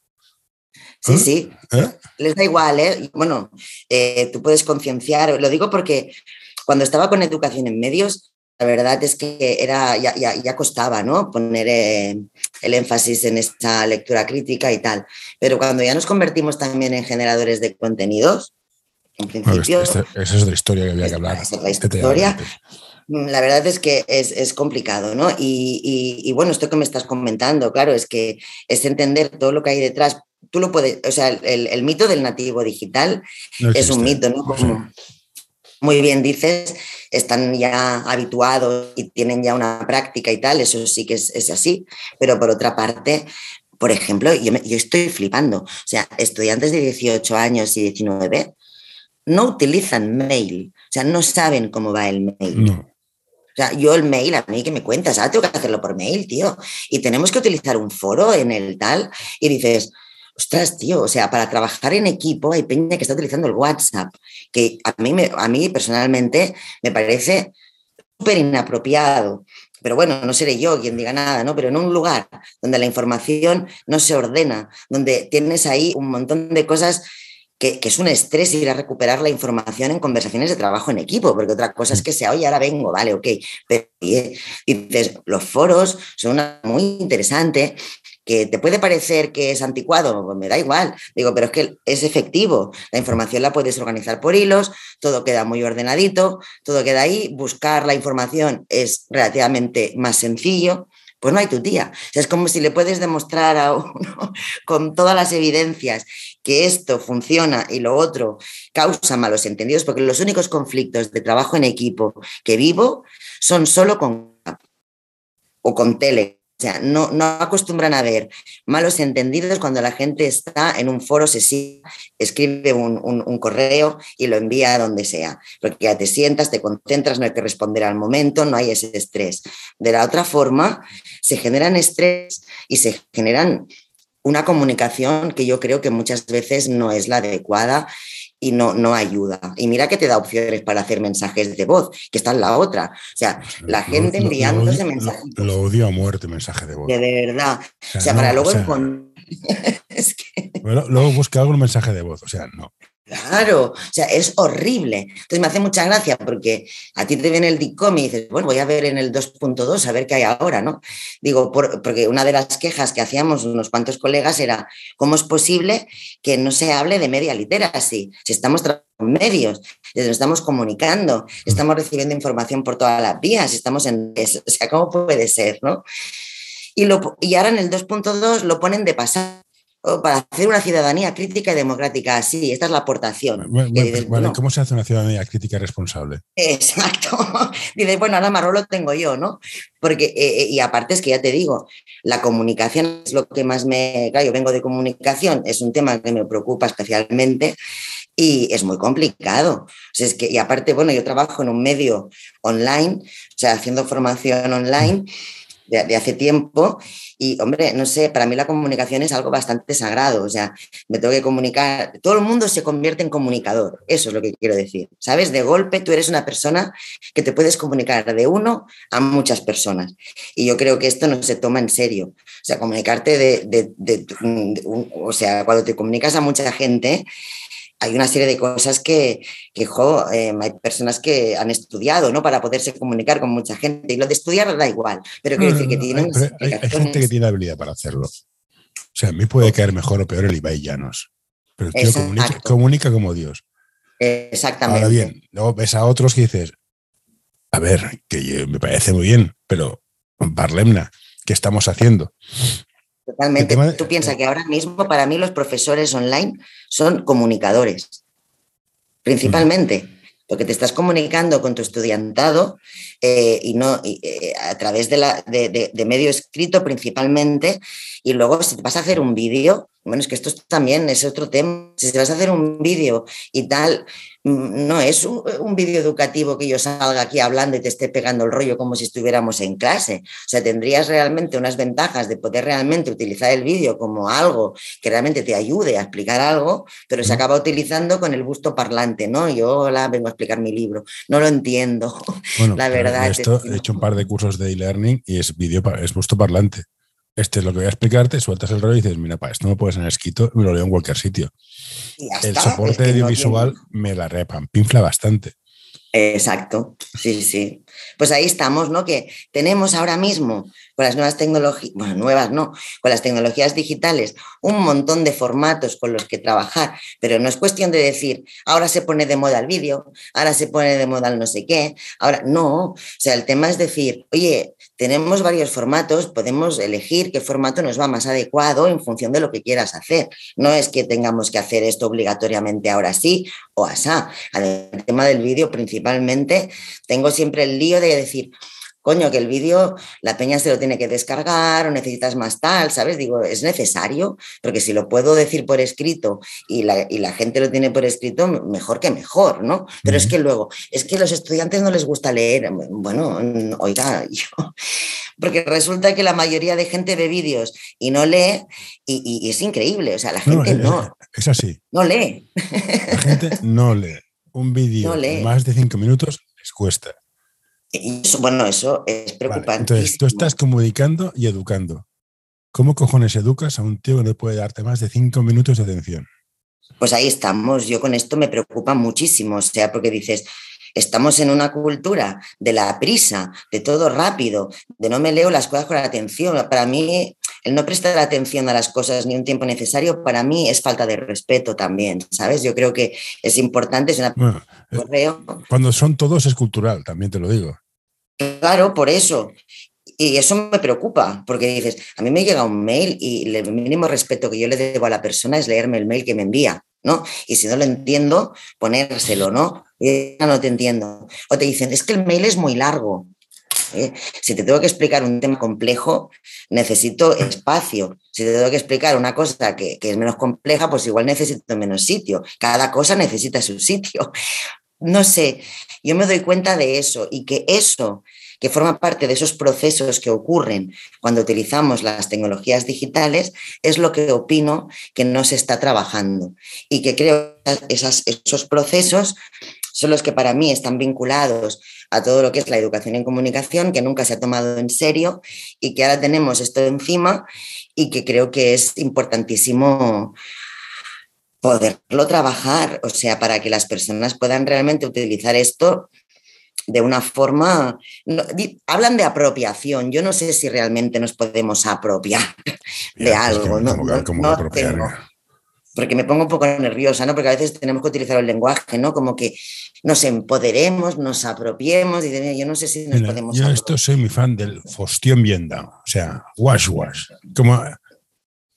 Sí, ¿Eh? sí. ¿Eh? Les da igual, ¿eh? Bueno, eh, tú puedes concienciar. Lo digo porque cuando estaba con educación en medios, la verdad es que era, ya, ya, costaba ¿no? poner eh, el énfasis en esta lectura crítica y tal. Pero cuando ya nos convertimos también en generadores de contenidos, en principio... esa es otra historia que había que hablar. Esa es la historia. Mm, la verdad es que es, complicado, ¿no? Y, bueno, esto que me estás comentando, claro, es que es entender todo lo que hay detrás. Tú lo puedes, o sea, el, mito del nativo digital es un mito, ¿no? Como, muy bien dices, están ya habituados y tienen ya una práctica y tal, eso sí que es, así, pero por otra parte, por ejemplo, yo, yo, estoy flipando, o sea, estudiantes de 18 años y 19 no utilizan mail, o sea, no saben cómo va el mail. O sea, yo el mail, a mí que me cuentas, ah, tengo que hacerlo por mail, tío, y tenemos que utilizar un foro en el tal, y dices, ostras, tío, o sea, para trabajar en equipo hay peña que está utilizando el WhatsApp, que a mí, a mí personalmente me parece súper inapropiado. Pero bueno, no seré yo quien diga nada, ¿no? Pero en un lugar donde la información no se ordena, donde tienes ahí un montón de cosas que, es un estrés ir a recuperar la información en conversaciones de trabajo en equipo, porque otra cosa es que sea, oye, ahora vengo, vale, ok. Pero dices, los foros son una muy interesante que te puede parecer que es anticuado, pues me da igual, digo, pero es que es efectivo, la información la puedes organizar por hilos, todo queda muy ordenadito, todo queda ahí, buscar la información es relativamente más sencillo, pues no hay tu tía. es como si le puedes demostrar a uno con todas las evidencias que esto funciona y lo otro causa malos entendidos, porque los únicos conflictos de trabajo en equipo que vivo son solo con o con tele o sea, no, no acostumbran a ver malos entendidos cuando la gente está en un foro, se escribe un, correo y lo envía a donde sea. Porque ya te sientas, te concentras, no hay que responder al momento, no hay ese estrés. De la otra forma, se generan estrés y se generan una comunicación que yo creo que muchas veces no es la adecuada y no, no ayuda. Y mira que te da opciones para hacer mensajes de voz, que está en la otra. O sea, la gente enviándose mensajes. Lo, odio a muerte mensaje de voz. De verdad. O sea, para luego luego busca algún mensaje de voz. O sea, no. Claro, o sea, es horrible. Entonces me hace mucha gracia porque a ti te viene el DICOM y dices, bueno, voy a ver en el 2.2 a ver qué hay ahora, ¿no? Digo, porque una de las quejas que hacíamos unos cuantos colegas era, ¿cómo es posible que no se hable de media literacy? Si estamos en medios, nos estamos comunicando, estamos recibiendo información por todas las vías, estamos en... O sea, ¿cómo puede ser, no? Y, lo, y ahora en el 2.2 lo ponen de pasar para hacer una ciudadanía crítica y democrática así. Esta es la aportación. ¿Cómo se hace una ciudadanía crítica y responsable? Exacto. Dices, bueno, ahora marrón lo tengo yo, ¿no? Porque, eh, eh, y aparte es que ya te digo, la comunicación es lo que más me... Claro, yo vengo de comunicación, es un tema que me preocupa especialmente y es muy complicado. es que, y aparte, bueno, yo trabajo en un medio online, o sea, haciendo formación online de, hace tiempo. Y, hombre, no sé, para mí la comunicación es algo bastante sagrado, o sea, me tengo que comunicar, todo el mundo se convierte en comunicador, eso es lo que quiero decir, ¿sabes? De golpe tú eres una persona que te puedes comunicar de uno a muchas personas. Y yo creo que esto no se toma en serio, o sea, comunicarte de, de, o sea, cuando te comunicas a mucha gente, hay una serie de cosas que, que em, hay personas que han estudiado, ¿no? Para poderse comunicar con mucha gente. Y lo de estudiar da igual, pero quiero decir que tienen... Hay, hay, gente que tiene habilidad para hacerlo. O sea, a mí puede caer mejor o peor el Ibai Llanos, pero el tío comunica, comunica, como Dios. Exactamente. Ahora bien, luego ves a otros que dices, a ver, que me parece muy bien, pero Barlemna, ¿qué estamos haciendo? Totalmente. Tú piensas que ahora mismo para mí los profesores online son comunicadores, principalmente, porque te estás comunicando con tu estudiantado eh, y no eh, a través de, la, de, medio escrito principalmente, y luego si te vas a hacer un vídeo, bueno, es que esto también es otro tema, si te vas a hacer un vídeo y tal, no es un, vídeo educativo que yo salga aquí hablando y te esté pegando el rollo como si estuviéramos en clase. O sea, tendrías realmente unas ventajas de poder realmente utilizar el vídeo como algo que realmente te ayude a explicar algo, pero se acaba utilizando con el busto parlante, ¿no? Yo la vengo a explicar mi libro, no lo entiendo. la verdad. Esto, he hecho un par de cursos de e-learning y es vídeo, es busto parlante este es lo que voy a explicarte, sueltas el rollo y dices, mira, para esto no puedes en escrito y me lo leo en cualquier sitio. El soporte audiovisual me la repan, pinfla bastante. Exacto, sí, sí. Pues ahí estamos, ¿no? Que tenemos ahora mismo con las nuevas tecnologías, bueno, nuevas no, con las tecnologías digitales, un montón de formatos con los que trabajar, pero no es cuestión de decir, ahora se pone de moda el vídeo, ahora se pone de moda el no sé qué, ahora no, o sea, el tema es decir, oye, tenemos varios formatos, podemos elegir qué formato nos va más adecuado en función de lo que quieras hacer. No es que tengamos que hacer esto obligatoriamente ahora sí o asá. El tema del vídeo principalmente, tengo siempre el lío de decir, coño, que el vídeo la peña se lo tiene que descargar o necesitas más tal, ¿sabes? Digo, es necesario, porque si lo puedo decir por escrito y la, y la gente lo tiene por escrito, mejor que mejor, ¿no? Pero es que luego, es que a los estudiantes no les gusta leer. Bueno, oiga, yo, porque resulta que la mayoría de gente ve vídeos y no lee y, es increíble, o sea, la gente no. Es así. No lee. La gente no lee. Un vídeo de más de cinco minutos les cuesta. Y bueno, eso es preocupante. entonces, tú estás comunicando y educando. ¿Cómo cojones educas a un tío que no puede darte más de cinco minutos de atención? Pues ahí estamos. Yo con esto me preocupa muchísimo. O sea, porque dices, estamos en una cultura de la prisa, de todo rápido, de no me leo las cosas con atención. Para mí, el no prestar atención a las cosas ni un tiempo necesario, para mí es falta de respeto también, ¿sabes? Yo creo que es importante. Es una... Eh, cuando son todos es cultural, también te lo digo. Claro, por eso. Y eso me preocupa, porque dices, a mí me llega un mail y el mínimo respeto que yo le debo a la persona es leerme el mail que me envía, ¿no? Y si no lo entiendo, ponérselo, ¿no? Y no te entiendo. O te dicen, es que el mail es muy largo. ¿Eh? Si te tengo que explicar un tema complejo, necesito espacio. Si te tengo que explicar una cosa que, que es menos compleja, pues igual necesito menos sitio. Cada cosa necesita su sitio. No sé, yo me doy cuenta de eso y que eso que forma parte de esos procesos que ocurren cuando utilizamos las tecnologías digitales, es lo que opino que no se está trabajando. Y que creo que esos procesos son los que para mí están vinculados a todo lo que es la educación en comunicación, que nunca se ha tomado en serio y que ahora tenemos esto encima y que creo que es importantísimo poderlo trabajar, o sea, para que las personas puedan realmente utilizar esto de una forma, hablan de apropiación, yo no sé si realmente nos podemos apropiar de algo, ¿no? Porque me pongo un poco nerviosa, ¿no? Porque a veces tenemos que utilizar el lenguaje, ¿no? Como que nos empoderemos, nos apropiemos, y yo no sé si nos podemos... Yo esto soy muy fan del fostión bien dado, o sea, wash wash, como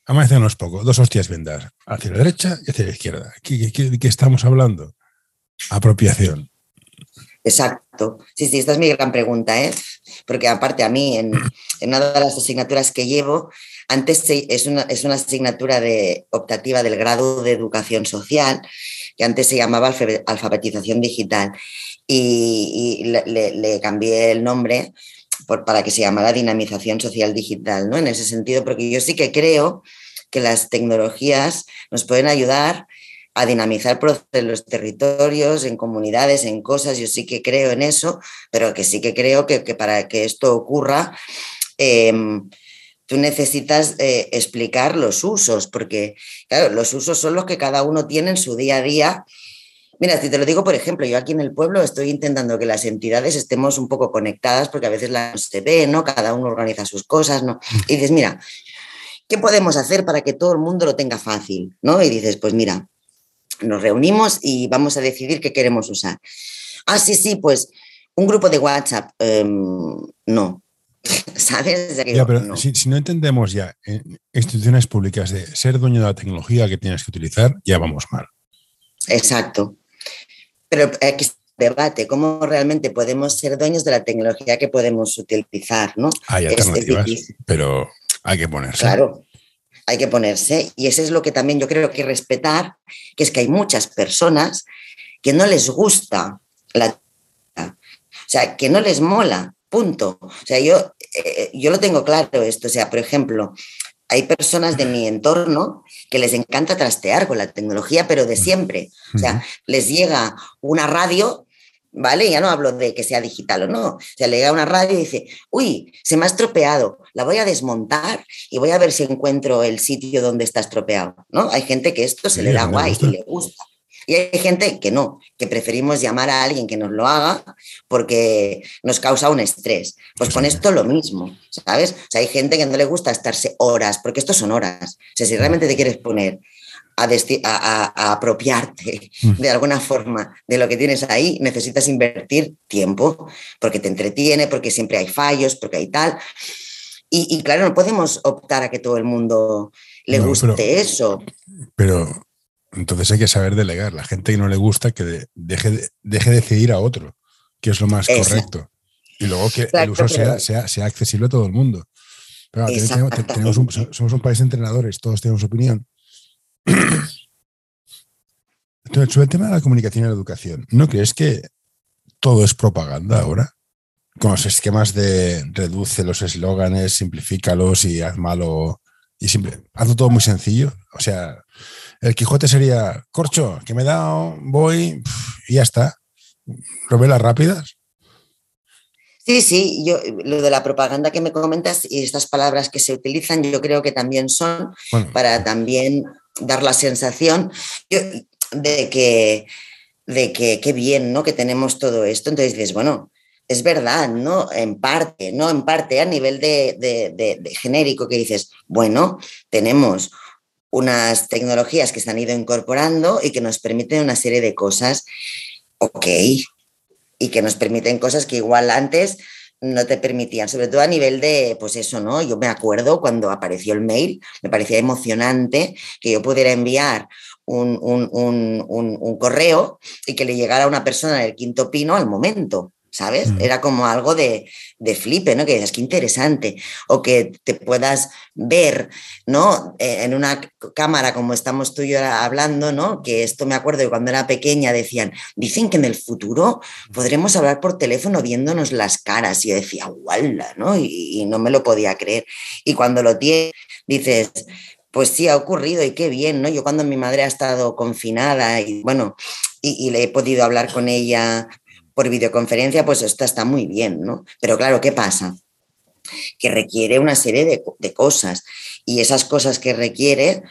amanece unos pocos, dos hostias bien hacia la derecha y hacia la izquierda. ¿De qué estamos hablando? Apropiación. Exacto. Sí, sí, esta es mi gran pregunta, ¿eh? Porque aparte a mí, en, una de las asignaturas que llevo, antes es una, es una asignatura de, optativa del grado de educación social, que antes se llamaba alfabetización digital, y, le, cambié el nombre para que se llamara dinamización social digital, ¿no? En ese sentido, porque yo sí que creo que las tecnologías nos pueden ayudar a dinamizar los territorios, en comunidades, en cosas. Yo sí que creo en eso, pero que sí que creo que, para que esto ocurra, em, tú necesitas eh, explicar los usos, porque claro, los usos son los que cada uno tiene en su día a día. Mira, si te lo digo, por ejemplo, yo aquí en el pueblo estoy intentando que las entidades estemos un poco conectadas, porque a veces la se ve, ¿no? Cada uno organiza sus cosas, ¿no? Mm. Y dices, mira, ¿qué podemos hacer para que todo el mundo lo tenga fácil? ¿no? Y dices, pues mira, nos reunimos y vamos a decidir qué queremos usar. Ah, sí, sí, pues un grupo de WhatsApp, em, no. ¿Sabes? Ya, pero Si, no entendemos ya en instituciones públicas de ser dueño de la tecnología que tienes que utilizar, ya vamos mal. Exacto. Pero aquí debate, cómo realmente podemos ser dueños de la tecnología que podemos utilizar, ¿no? Hay alternativas, pero hay que ponerse. Claro, hay que ponerse. Y eso es lo que también yo creo que respetar, que es que hay muchas personas que no les gusta la... O sea, que no les mola, punto. O sea, yo, eh, yo lo tengo claro esto. O sea, por ejemplo, hay personas de mi entorno que les encanta trastear con la tecnología, pero de siempre. O sea, les llega una radio ¿vale? Ya no hablo de que sea digital o no. O sea, le llega una radio y dice, uy, se me ha estropeado, la voy a desmontar y voy a ver si encuentro el sitio donde está estropeado, ¿no? Hay gente que esto se le da guay y le gusta. Y hay gente que no, que preferimos llamar a alguien que nos lo haga porque nos causa un estrés. Pues con esto lo mismo, ¿sabes? O sea, hay gente que no le gusta estarse horas, porque esto son horas. O sea, si realmente te quieres poner a, apropiarte mm. de alguna forma de lo que tienes ahí, necesitas invertir tiempo, porque te entretiene, porque siempre hay fallos, porque hay tal. Y, claro, no podemos optar a que todo el mundo le guste eso. Pero entonces hay que saber delegar. La gente que no le gusta, que deje, deje de decidir a otro, que es lo más correcto. Y luego que el uso sea, sea, accesible a todo el mundo. tenemos somos un país de entrenadores, todos tenemos opinión. Entonces, sobre el tema de la comunicación y la educación, ¿no crees que todo es propaganda ahora? Con los esquemas de reduce los eslóganes, simplifícalos y haz malo y simple, hazlo todo muy sencillo. O sea, el Quijote sería corcho, que me he dado, voy y ya está. Novelas rápidas. Sí, sí, yo lo de la propaganda que me comentas y estas palabras que se utilizan, yo creo que también son para también dar la sensación de que, de que qué bien, ¿no? Que tenemos todo esto. Entonces dices, bueno, es verdad, ¿no? En parte, ¿no? En parte a nivel de, de, genérico que dices, bueno, tenemos unas tecnologías que se han ido incorporando y que nos permiten una serie de cosas, ok, y que nos permiten cosas que igual antes no te permitían, sobre todo a nivel de, pues eso, ¿no? Yo me acuerdo cuando apareció el mail, me parecía emocionante que yo pudiera enviar un, un correo y que le llegara a una persona del quinto pino al momento. ¿Sabes? Mm. Era como algo de, de, flipe, ¿no? Que dices, qué interesante. O que te puedas ver, ¿no? Eh, en una cámara como estamos tú y yo hablando, ¿no? Que esto me acuerdo de cuando era pequeña decían, dicen que en el futuro podremos hablar por teléfono viéndonos las caras. Y yo decía, ¡guala! ¿no? Y, y no me lo podía creer. Y cuando lo tienes, dices, pues sí, ha ocurrido y qué bien, ¿no? Yo cuando mi madre ha estado confinada y bueno, y, y, le he podido hablar con ella por videoconferencia, pues esto está muy bien, ¿no? Pero claro, ¿qué pasa? Que requiere una serie de, cosas y esas cosas que requiere,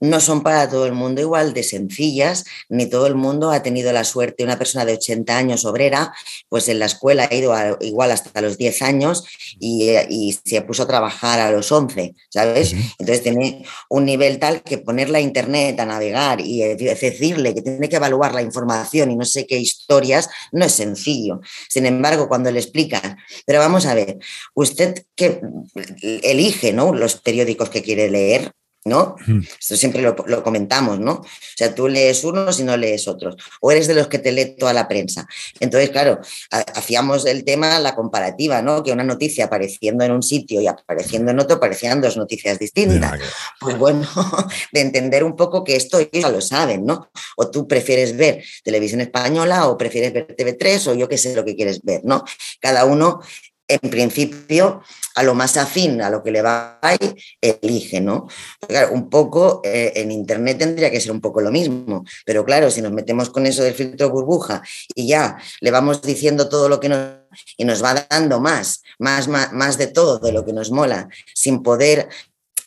no son para todo el mundo igual de sencillas, ni todo el mundo ha tenido la suerte. Una persona de 80 años obrera, pues en la escuela ha ido igual hasta los 10 años y, se puso a trabajar a los 11, ¿sabes? Entonces tiene un nivel tal que ponerla a internet, a navegar y decirle que tiene que evaluar la información y no sé qué historias, no es sencillo. Sin embargo, cuando le explican, pero vamos a ver, usted que elige ¿no? los periódicos que quiere leer, ¿no? Esto siempre lo, comentamos, ¿no? O sea, tú lees unos y no lees otros, o eres de los que te lee toda la prensa. Entonces, claro, hacíamos el tema, la comparativa, ¿no? Que una noticia apareciendo en un sitio y apareciendo en otro parecían dos noticias distintas. Pues bueno, de entender un poco que esto ya lo saben, ¿no? O tú prefieres ver televisión española o prefieres ver TV3 o yo qué sé lo que quieres ver, ¿no? Cada uno en principio, a lo más afín a lo que le va a ir, elige, ¿no? Claro, un poco eh, en Internet tendría que ser un poco lo mismo, pero claro, si nos metemos con eso del filtro burbuja y ya le vamos diciendo todo lo que nos y nos va dando más, más, más, de todo de lo que nos mola, sin poder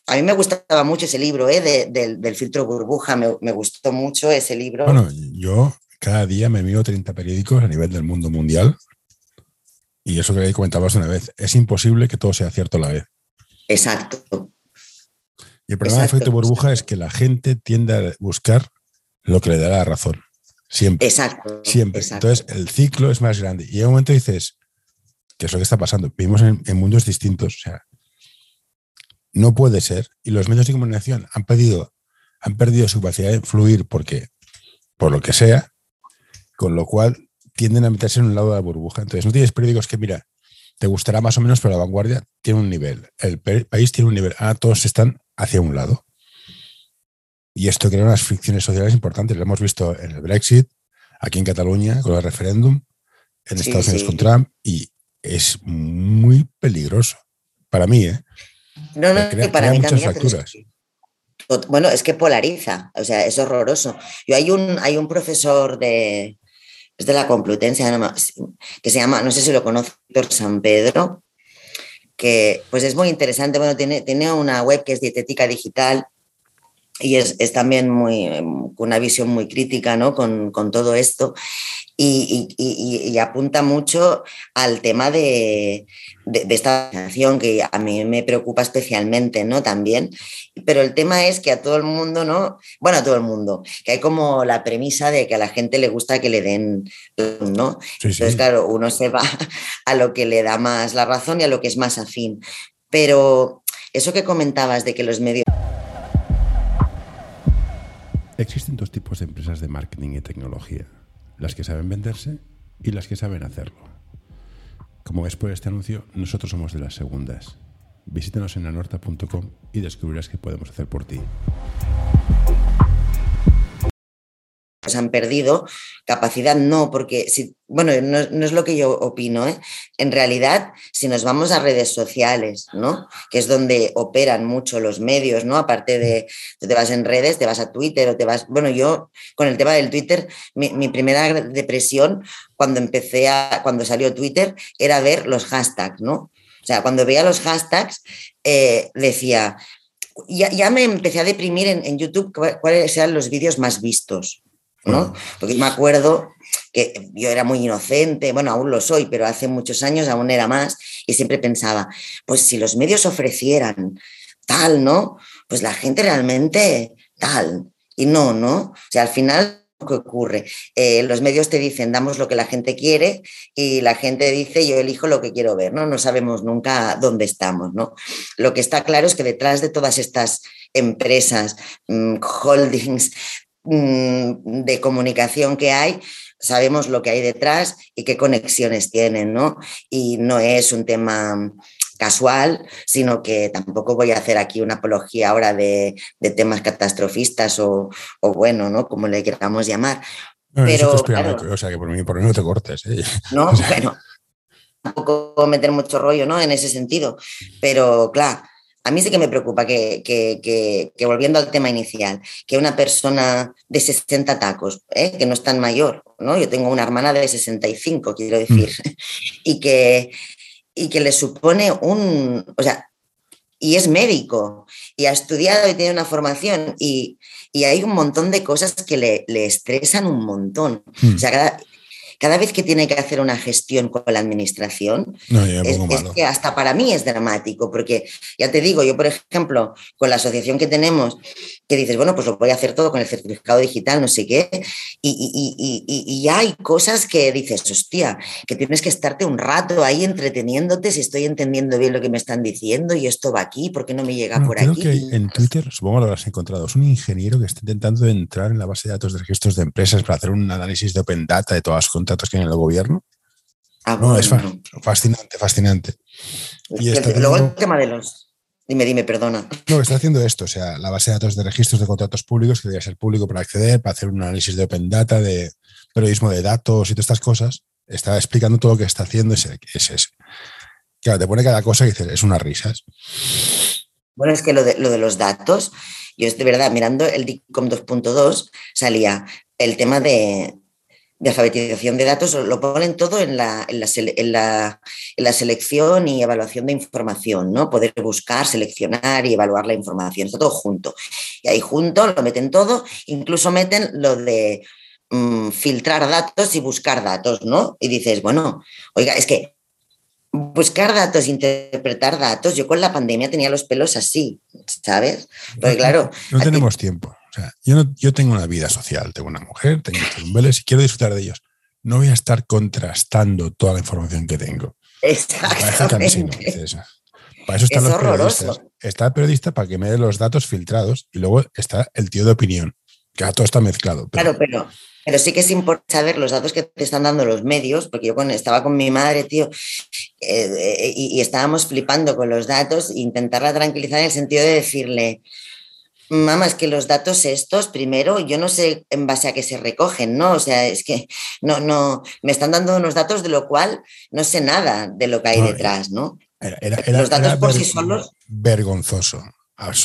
a mí me gustaba mucho ese libro ¿eh? del filtro burbuja, me, me, gustó mucho ese libro. Bueno, yo cada día me miro 30 periódicos a nivel del mundo mundial y eso que comentabas una vez, es imposible que todo sea cierto a la vez. Exacto. Y el problema del efecto burbuja es que la gente tiende a buscar lo que le da la razón. Siempre. Exacto. Siempre. Entonces, el ciclo es más grande. Y en un momento dices, ¿qué es lo que está pasando? Vivimos en, mundos distintos. O sea, no puede ser. Y los medios de comunicación han perdido, han perdido su capacidad de fluir porque, por lo que sea, con lo cual tienden a meterse en un lado de la burbuja. Entonces, no tienes periódicos que, mira, te gustará más o menos, pero la vanguardia tiene un nivel, el país tiene un nivel, ah, todos están hacia un lado. Y esto crea unas fricciones sociales importantes. Lo hemos visto en el Brexit, aquí en Cataluña, con el referéndum, en Estados Unidos con Trump, y es muy peligroso. Para mí, ¿eh? No, no, para mí muchas Facturas. Bueno, es que polariza, o sea, es horroroso. Yo hay un, hay un profesor de, es de la Complutense, que se llama, no sé si lo conoce, Víctor San Pedro, que pues es muy interesante, bueno, tiene, tiene una web que es Dietética Digital y es, también muy, con una visión muy crítica ¿no? con, con todo esto y, apunta mucho al tema de, esta canción que a mí me preocupa especialmente, ¿no? También. Pero el tema es que a todo el mundo, ¿no? Bueno, a todo el mundo, que hay como la premisa de que a la gente le gusta que le den, ¿no? Entonces, claro, uno se va a lo que le da más la razón y a lo que es más afín. Pero eso que comentabas de que los medios... Existen dos tipos de empresas de marketing y tecnología las que saben venderse y las que saben hacerlo. Como ves por este anuncio, nosotros somos de las segundas. Visítanos en anorta.com y descubrirás qué podemos hacer por ti han perdido capacidad, no, porque si, bueno, no, es lo que yo opino, ¿eh? en realidad, si nos vamos a redes sociales, ¿no? que es donde operan mucho los medios, ¿no? aparte de, te vas en redes, te vas a Twitter o te vas, bueno, yo con el tema del Twitter, mi, primera depresión cuando empecé a, cuando salió Twitter, era ver los hashtags, ¿no? O sea, cuando veía los hashtags, eh, decía, ya, me empecé a deprimir en, en YouTube cuáles eran los vídeos más vistos. ¿No? Porque me acuerdo que yo era muy inocente, bueno, aún lo soy, pero hace muchos años aún era más, y siempre pensaba, pues si los medios ofrecieran tal, ¿no? Pues la gente realmente tal, y no, ¿no? O sea, al final ¿qué ocurre? Eh, los medios te dicen, damos lo que la gente quiere y la gente dice, yo elijo lo que quiero ver, ¿no? No sabemos nunca dónde estamos, ¿no? Lo que está claro es que detrás de todas estas empresas, mm, holdings, de comunicación que hay, sabemos lo que hay detrás y qué conexiones tienen, ¿no? Y no es un tema casual, sino que tampoco voy a hacer aquí una apología ahora de, temas catastrofistas o, bueno, ¿no? Como le queramos llamar. pero, o sea, que por mí, por mí no te cortes. ¿eh? No, bueno, tampoco meter mucho rollo, ¿no? En ese sentido. Pero, claro, a mí sí que me preocupa que, volviendo al tema inicial, que una persona de 60 tacos, ¿eh? que no es tan mayor, ¿no? Yo tengo una hermana de 65, quiero decir, mm. y, que, y que le supone un, o sea, y es médico y ha estudiado y tiene una formación y, hay un montón de cosas que le, estresan un montón. Hmm. O sea, cada, cada vez que tiene que hacer una gestión con la administración, es, que hasta para mí es dramático, porque ya te digo, yo por ejemplo, con la asociación que tenemos, que dices, bueno, pues lo voy a hacer todo con el certificado digital, no sé qué, y, ya hay cosas que dices, hostia, que tienes que estarte un rato ahí entreteniéndote si estoy entendiendo bien lo que me están diciendo y esto va aquí, ¿por qué no me llega por creo aquí? Que en Twitter, supongo que lo has encontrado, es un ingeniero que está intentando entrar en la base de datos de registros de empresas para hacer un análisis de Open Data de todas las contratos que en el gobierno. Ah, no, es fascinante, fascinante. y luego el tema de los. Dime, dime, perdona. No, está haciendo esto, o sea, la base de datos de registros de contratos públicos, que debería ser público para acceder, para hacer un análisis de open data, de periodismo de datos y todas estas cosas. Está explicando todo lo que está haciendo. Es, es, Claro, te pone cada cosa y dices, es unas risas. Bueno, es que lo de, lo de los datos, yo es de verdad, mirando el DICOM 2.2, salía el tema de, de alfabetización de datos lo ponen todo en la, en, la, en, la, selección y evaluación de información, ¿no? Poder buscar, seleccionar y evaluar la información, está todo junto. Y ahí junto lo meten todo, incluso meten lo de mm, filtrar datos y buscar datos, ¿no? Y dices, bueno, oiga, es que buscar datos, interpretar datos, yo con la pandemia tenía los pelos así, ¿sabes? Porque claro... No tenemos tiempo. Sea, yo, yo tengo una vida social, tengo una mujer, tengo umbeles y quiero disfrutar de ellos. No voy a estar contrastando toda la información que tengo. Exactamente. Para eso están los periodistas. Está el periodista para que me dé los datos filtrados y luego está el tío de opinión, que todo está mezclado. Claro, pero, pero sí que es importante saber los datos que te están dando los medios, porque yo estaba con mi madre, tío, eh, eh, y, y, estábamos flipando con los datos, e intentarla tranquilizar en el sentido de decirle, Mamá, es que los datos estos, primero, yo no sé en base a qué se recogen, ¿no? O sea, es que no, no, me están dando unos datos de lo cual no sé nada de lo que hay detrás, ¿no? los datos por sí solos. Vergonzoso.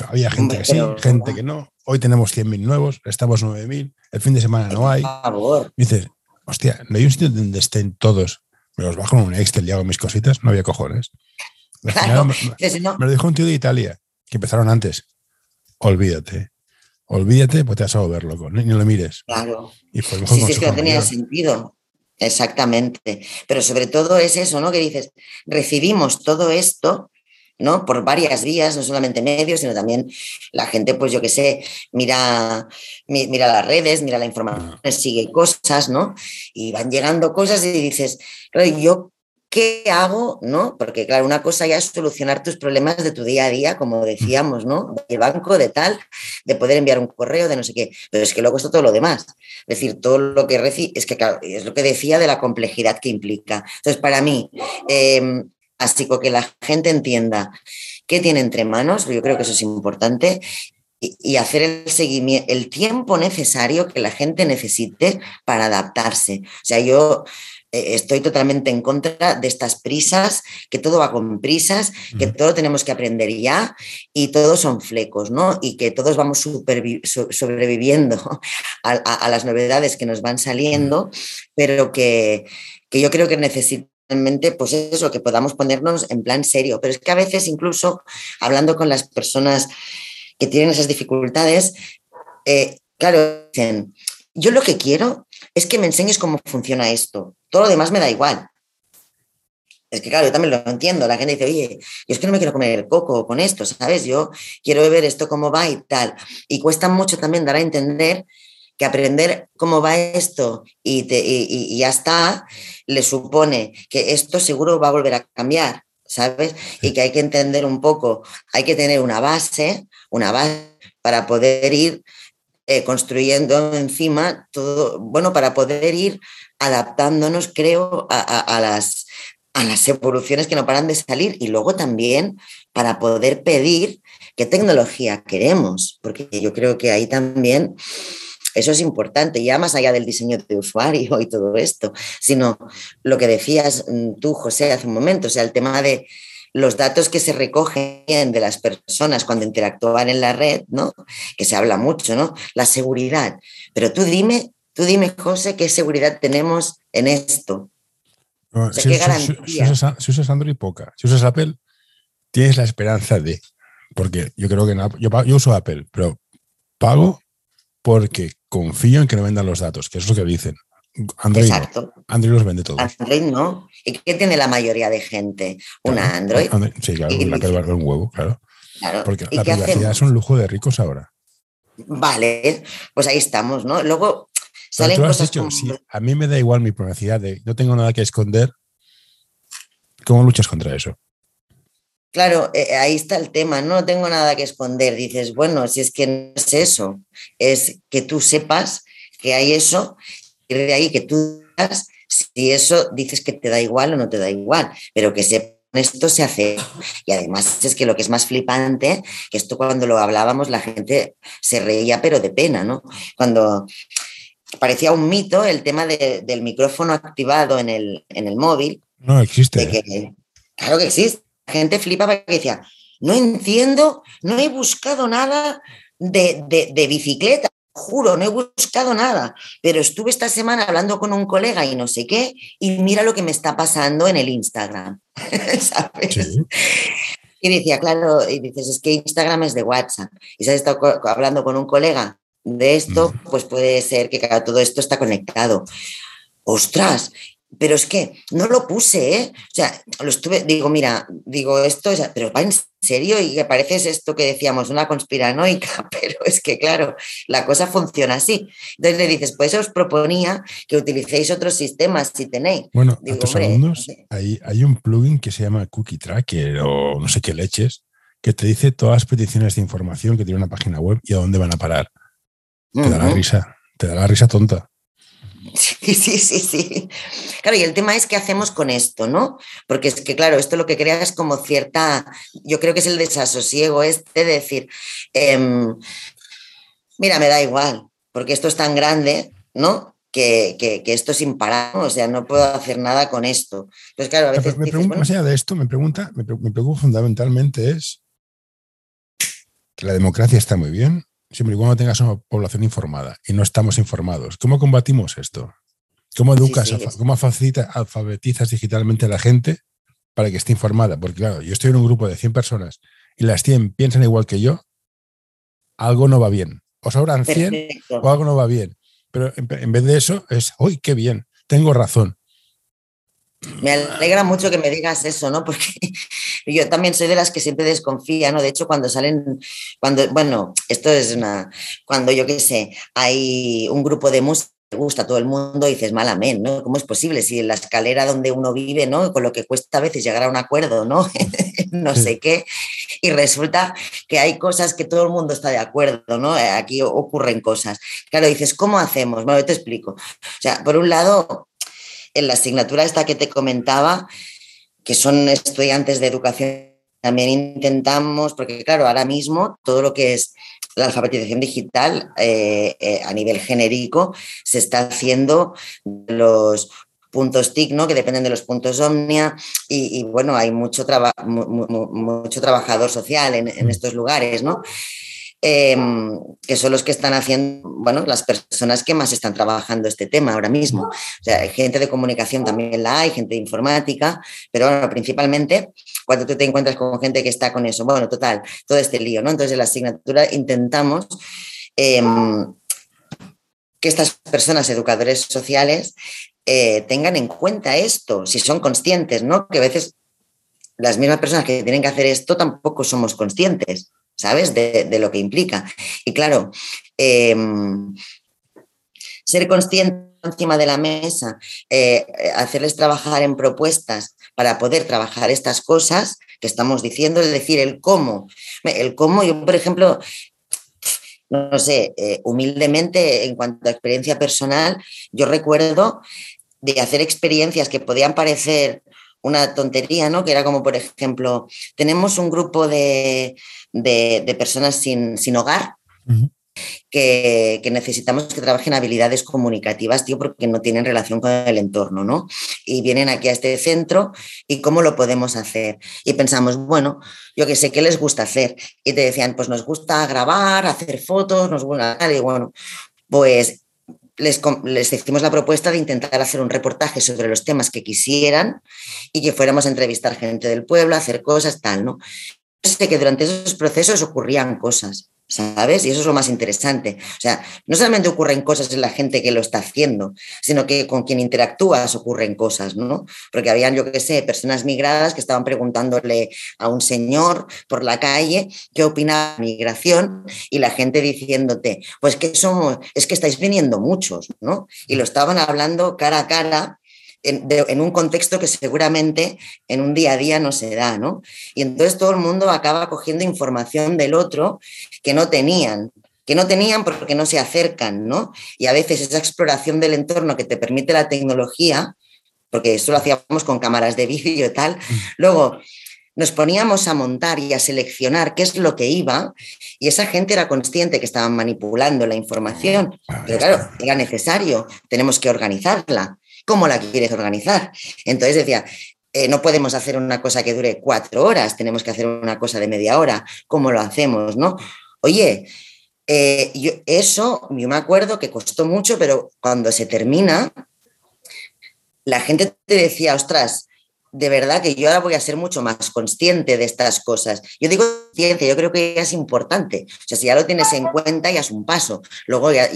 Había gente que sí, gente que no. Hoy tenemos 100.000 nuevos, estamos 9.000, el fin de semana no hay. Por favor. dices, hostia, no hay un sitio donde estén todos. Me los bajo en un Excel y hago mis cositas, no había cojones. me, me lo dijo un tío de Italia, que empezaron antes olvídate. Olvídate, pues te vas a volver loco, ni, lo mires. Claro. Y sí, sí, es que no tenía sentido. Exactamente. Pero sobre todo es eso, ¿no? Que dices, recibimos todo esto, ¿no? Por varias vías, no solamente medios, sino también la gente, pues yo qué sé, mira, mira las redes, mira la información, sigue cosas, ¿no? Y van llegando cosas y dices, yo ¿qué hago? ¿No? Porque, claro, una cosa ya es solucionar tus problemas de tu día a día, como decíamos, ¿no? De banco, de tal, de poder enviar un correo, de no sé qué. Pero es que luego está todo lo demás. Es decir, todo lo que recibe, es que, claro, es lo que decía de la complejidad que implica. Entonces, para mí, eh, así que la gente entienda qué tiene entre manos, yo creo que eso es importante, y hacer el seguimiento, el tiempo necesario que la gente necesite para adaptarse. O sea, yo estoy totalmente en contra de estas prisas, que todo va con prisas, que todo tenemos que aprender ya y todos son flecos, ¿no? Y que todos vamos sobreviviendo a, las novedades que nos van saliendo, pero que, yo creo que necesitamos pues eso, que podamos ponernos en plan serio. Pero es que a veces incluso hablando con las personas que tienen esas dificultades, eh, claro, dicen, yo lo que quiero es que me enseñes cómo funciona esto. Todo lo demás me da igual. Es que claro, yo también lo entiendo. La gente dice, oye, yo es que no me quiero comer el coco con esto, ¿sabes? Yo quiero ver esto cómo va y tal. Y cuesta mucho también dar a entender que aprender cómo va esto y, y, ya está, le supone que esto seguro va a volver a cambiar, ¿sabes? Y que hay que entender un poco, hay que tener una base, una base para poder ir eh, construyendo encima todo, bueno, para poder ir adaptándonos, creo, a, las, a las evoluciones que no paran de salir. Y luego también para poder pedir qué tecnología queremos, porque yo creo que ahí también eso es importante, ya más allá del diseño de usuario y todo esto, sino lo que decías mm, tú, José, hace un momento, o sea, el tema de los datos que se recogen de las personas cuando interactúan en la red, ¿no? Que se habla mucho, ¿no? La seguridad. Pero tú dime, tú dime, José, qué seguridad tenemos en esto. si, usas, Android, poca. Si usas Apple, tienes la esperanza de. Porque yo creo que yo, yo uso Apple, pero pago porque confío en que no vendan los datos, que es lo que dicen. Android, Exacto. Android los vende todos. Android no. ¿Y qué tiene la mayoría de gente? ¿Una Android? Sí, claro, la que un huevo, claro. Porque la privacidad es un lujo de ricos ahora. Vale, pues ahí estamos, ¿no? Luego salen cosas como... a mí me da igual mi privacidad, de no tengo nada que esconder. ¿Cómo luchas contra eso? Claro, eh, ahí está el tema, no tengo nada que esconder. Dices, bueno, si es que no es eso, es que tú sepas que hay eso y de ahí que tú si eso dices que te da igual o no te da igual, pero que sepas esto se hace. Y además es que lo que es más flipante, que esto cuando lo hablábamos la gente se reía pero de pena, ¿no? Cuando parecía un mito el tema del micrófono activado en el, en el móvil. No existe. claro que existe gente flipaba que decía, no entiendo, no he buscado nada de, de, bicicleta, juro, no he buscado nada, pero estuve esta semana hablando con un colega y no sé qué, y mira lo que me está pasando en el Instagram, ¿sabes? Y decía, claro, y dices, es que Instagram es de WhatsApp, y si has estado hablando con un colega de esto, mm. pues puede ser que todo esto está conectado. Ostras, pero es que no lo puse, ¿eh? O sea, lo estuve, digo, mira, digo esto, pero va en serio y que parece esto que decíamos, una conspiranoica, pero es que claro, la cosa funciona así. Entonces le dices, pues os proponía que utilicéis otros sistemas si tenéis. Bueno, digo, a hay un plugin que se llama Cookie Tracker o no sé qué leches, que te dice todas las peticiones de información que tiene una página web y a dónde van a parar. Te da la risa, te da la risa tonta. Sí, sí, sí, sí. Claro, y el tema es qué hacemos con esto, ¿no? Porque es que, claro, esto lo que crea es como cierta, yo creo que es el desasosiego este de decir, em, mira, me da igual, porque esto es tan grande, ¿no? Que, esto es imparable, o sea, no puedo hacer nada con esto. Entonces, claro, a veces... Me, más allá de esto, me pregunta, me preocupa fundamentalmente es que la democracia está muy bien, siempre y cuando tengas una población informada y no estamos informados. ¿Cómo combatimos esto? ¿Cómo educas, cómo alfabetizas digitalmente a la gente para que esté informada? Porque claro, yo estoy en un grupo de 100 personas y las 100 piensan igual que yo, algo no va bien. O sobran 100 o algo no va bien. Pero en, vez de eso es, ¡uy, qué bien! Tengo razón. Me alegra mucho que me digas eso, ¿no? Porque yo también soy de las que siempre desconfía, ¿no? De hecho, cuando salen, cuando, bueno, esto es una, cuando yo qué sé, hay un grupo de música gusta a todo el mundo, dices malamente, ¿no? ¿Cómo es posible? Si en la escalera donde uno vive, ¿no? Con lo que cuesta a veces llegar a un acuerdo, ¿no? no sé qué. Y resulta que hay cosas que todo el mundo está de acuerdo, ¿no? Aquí ocurren cosas. Claro, dices, ¿cómo hacemos? Bueno, yo te explico. O sea, por un lado, en la asignatura esta que te comentaba, que son estudiantes de educación, también intentamos, porque claro, ahora mismo todo lo que es la alfabetización digital eh, eh, a nivel genérico se está haciendo los puntos TIC, ¿no? que dependen de los puntos Omnia, y, bueno, hay mucho, mucho trabajador social en, en, estos lugares, ¿no? Em, que son los que están haciendo, bueno, las personas que más están trabajando este tema ahora mismo. O sea, gente de comunicación también la hay, gente de informática, pero bueno, principalmente cuando tú te encuentras con gente que está con eso, bueno, total, todo este lío, ¿no? Entonces en la asignatura intentamos em, que estas personas, educadores sociales, eh, tengan en cuenta esto, si son conscientes, ¿no? Que a veces las mismas personas que tienen que hacer esto tampoco somos conscientes. ¿Sabes? De, lo que implica. Y claro, em, ser consciente encima de la mesa, eh, hacerles trabajar en propuestas para poder trabajar estas cosas que estamos diciendo, es decir, el cómo. El cómo, yo, por ejemplo, no sé, eh, humildemente, en cuanto a experiencia personal, yo recuerdo de hacer experiencias que podían parecer una tontería, ¿no? Que era como, por ejemplo, tenemos un grupo de, personas sin, hogar. que, necesitamos que trabajen habilidades comunicativas, tío, porque no tienen relación con el entorno, ¿no? Y vienen aquí a este centro y cómo lo podemos hacer. Y pensamos, bueno, yo que sé, ¿qué les gusta hacer? Y te decían, pues nos gusta grabar, hacer fotos, nos gusta, y bueno, pues les, les, hicimos la propuesta de intentar hacer un reportaje sobre los temas que quisieran y que fuéramos a entrevistar gente del pueblo, hacer cosas, tal, ¿no? sé que durante esos procesos ocurrían cosas. ¿Sabes? Y eso es lo más interesante. O sea, no solamente ocurren cosas en la gente que lo está haciendo, sino que con quien interactúas ocurren cosas, ¿no? Porque habían, yo qué sé, personas migradas que estaban preguntándole a un señor por la calle qué opina de migración y la gente diciéndote, pues que somos, es que estáis viniendo muchos, ¿no? Y lo estaban hablando cara a cara en, un contexto que seguramente en un día a día no se da, ¿no? Y entonces todo el mundo acaba cogiendo información del otro que no tenían, que no tenían porque no se acercan, ¿no? Y a veces esa exploración del entorno que te permite la tecnología, porque esto lo hacíamos con cámaras de vídeo y tal, luego nos poníamos a montar y a seleccionar qué es lo que iba y esa gente era consciente que estaban manipulando la información, pero claro, era necesario, tenemos que organizarla. ¿Cómo la quieres organizar? Entonces decía, eh, no podemos hacer una cosa que dure cuatro horas, tenemos que hacer una cosa de media hora. ¿Cómo lo hacemos? ¿no? Oye, eh, yo, eso yo me acuerdo que costó mucho, pero cuando se termina, la gente te decía, ostras, de verdad que yo ahora voy a ser mucho más consciente de estas cosas. Yo digo ciencia, yo creo que es importante. O sea, si ya lo tienes en cuenta, ya es un paso. Luego ya,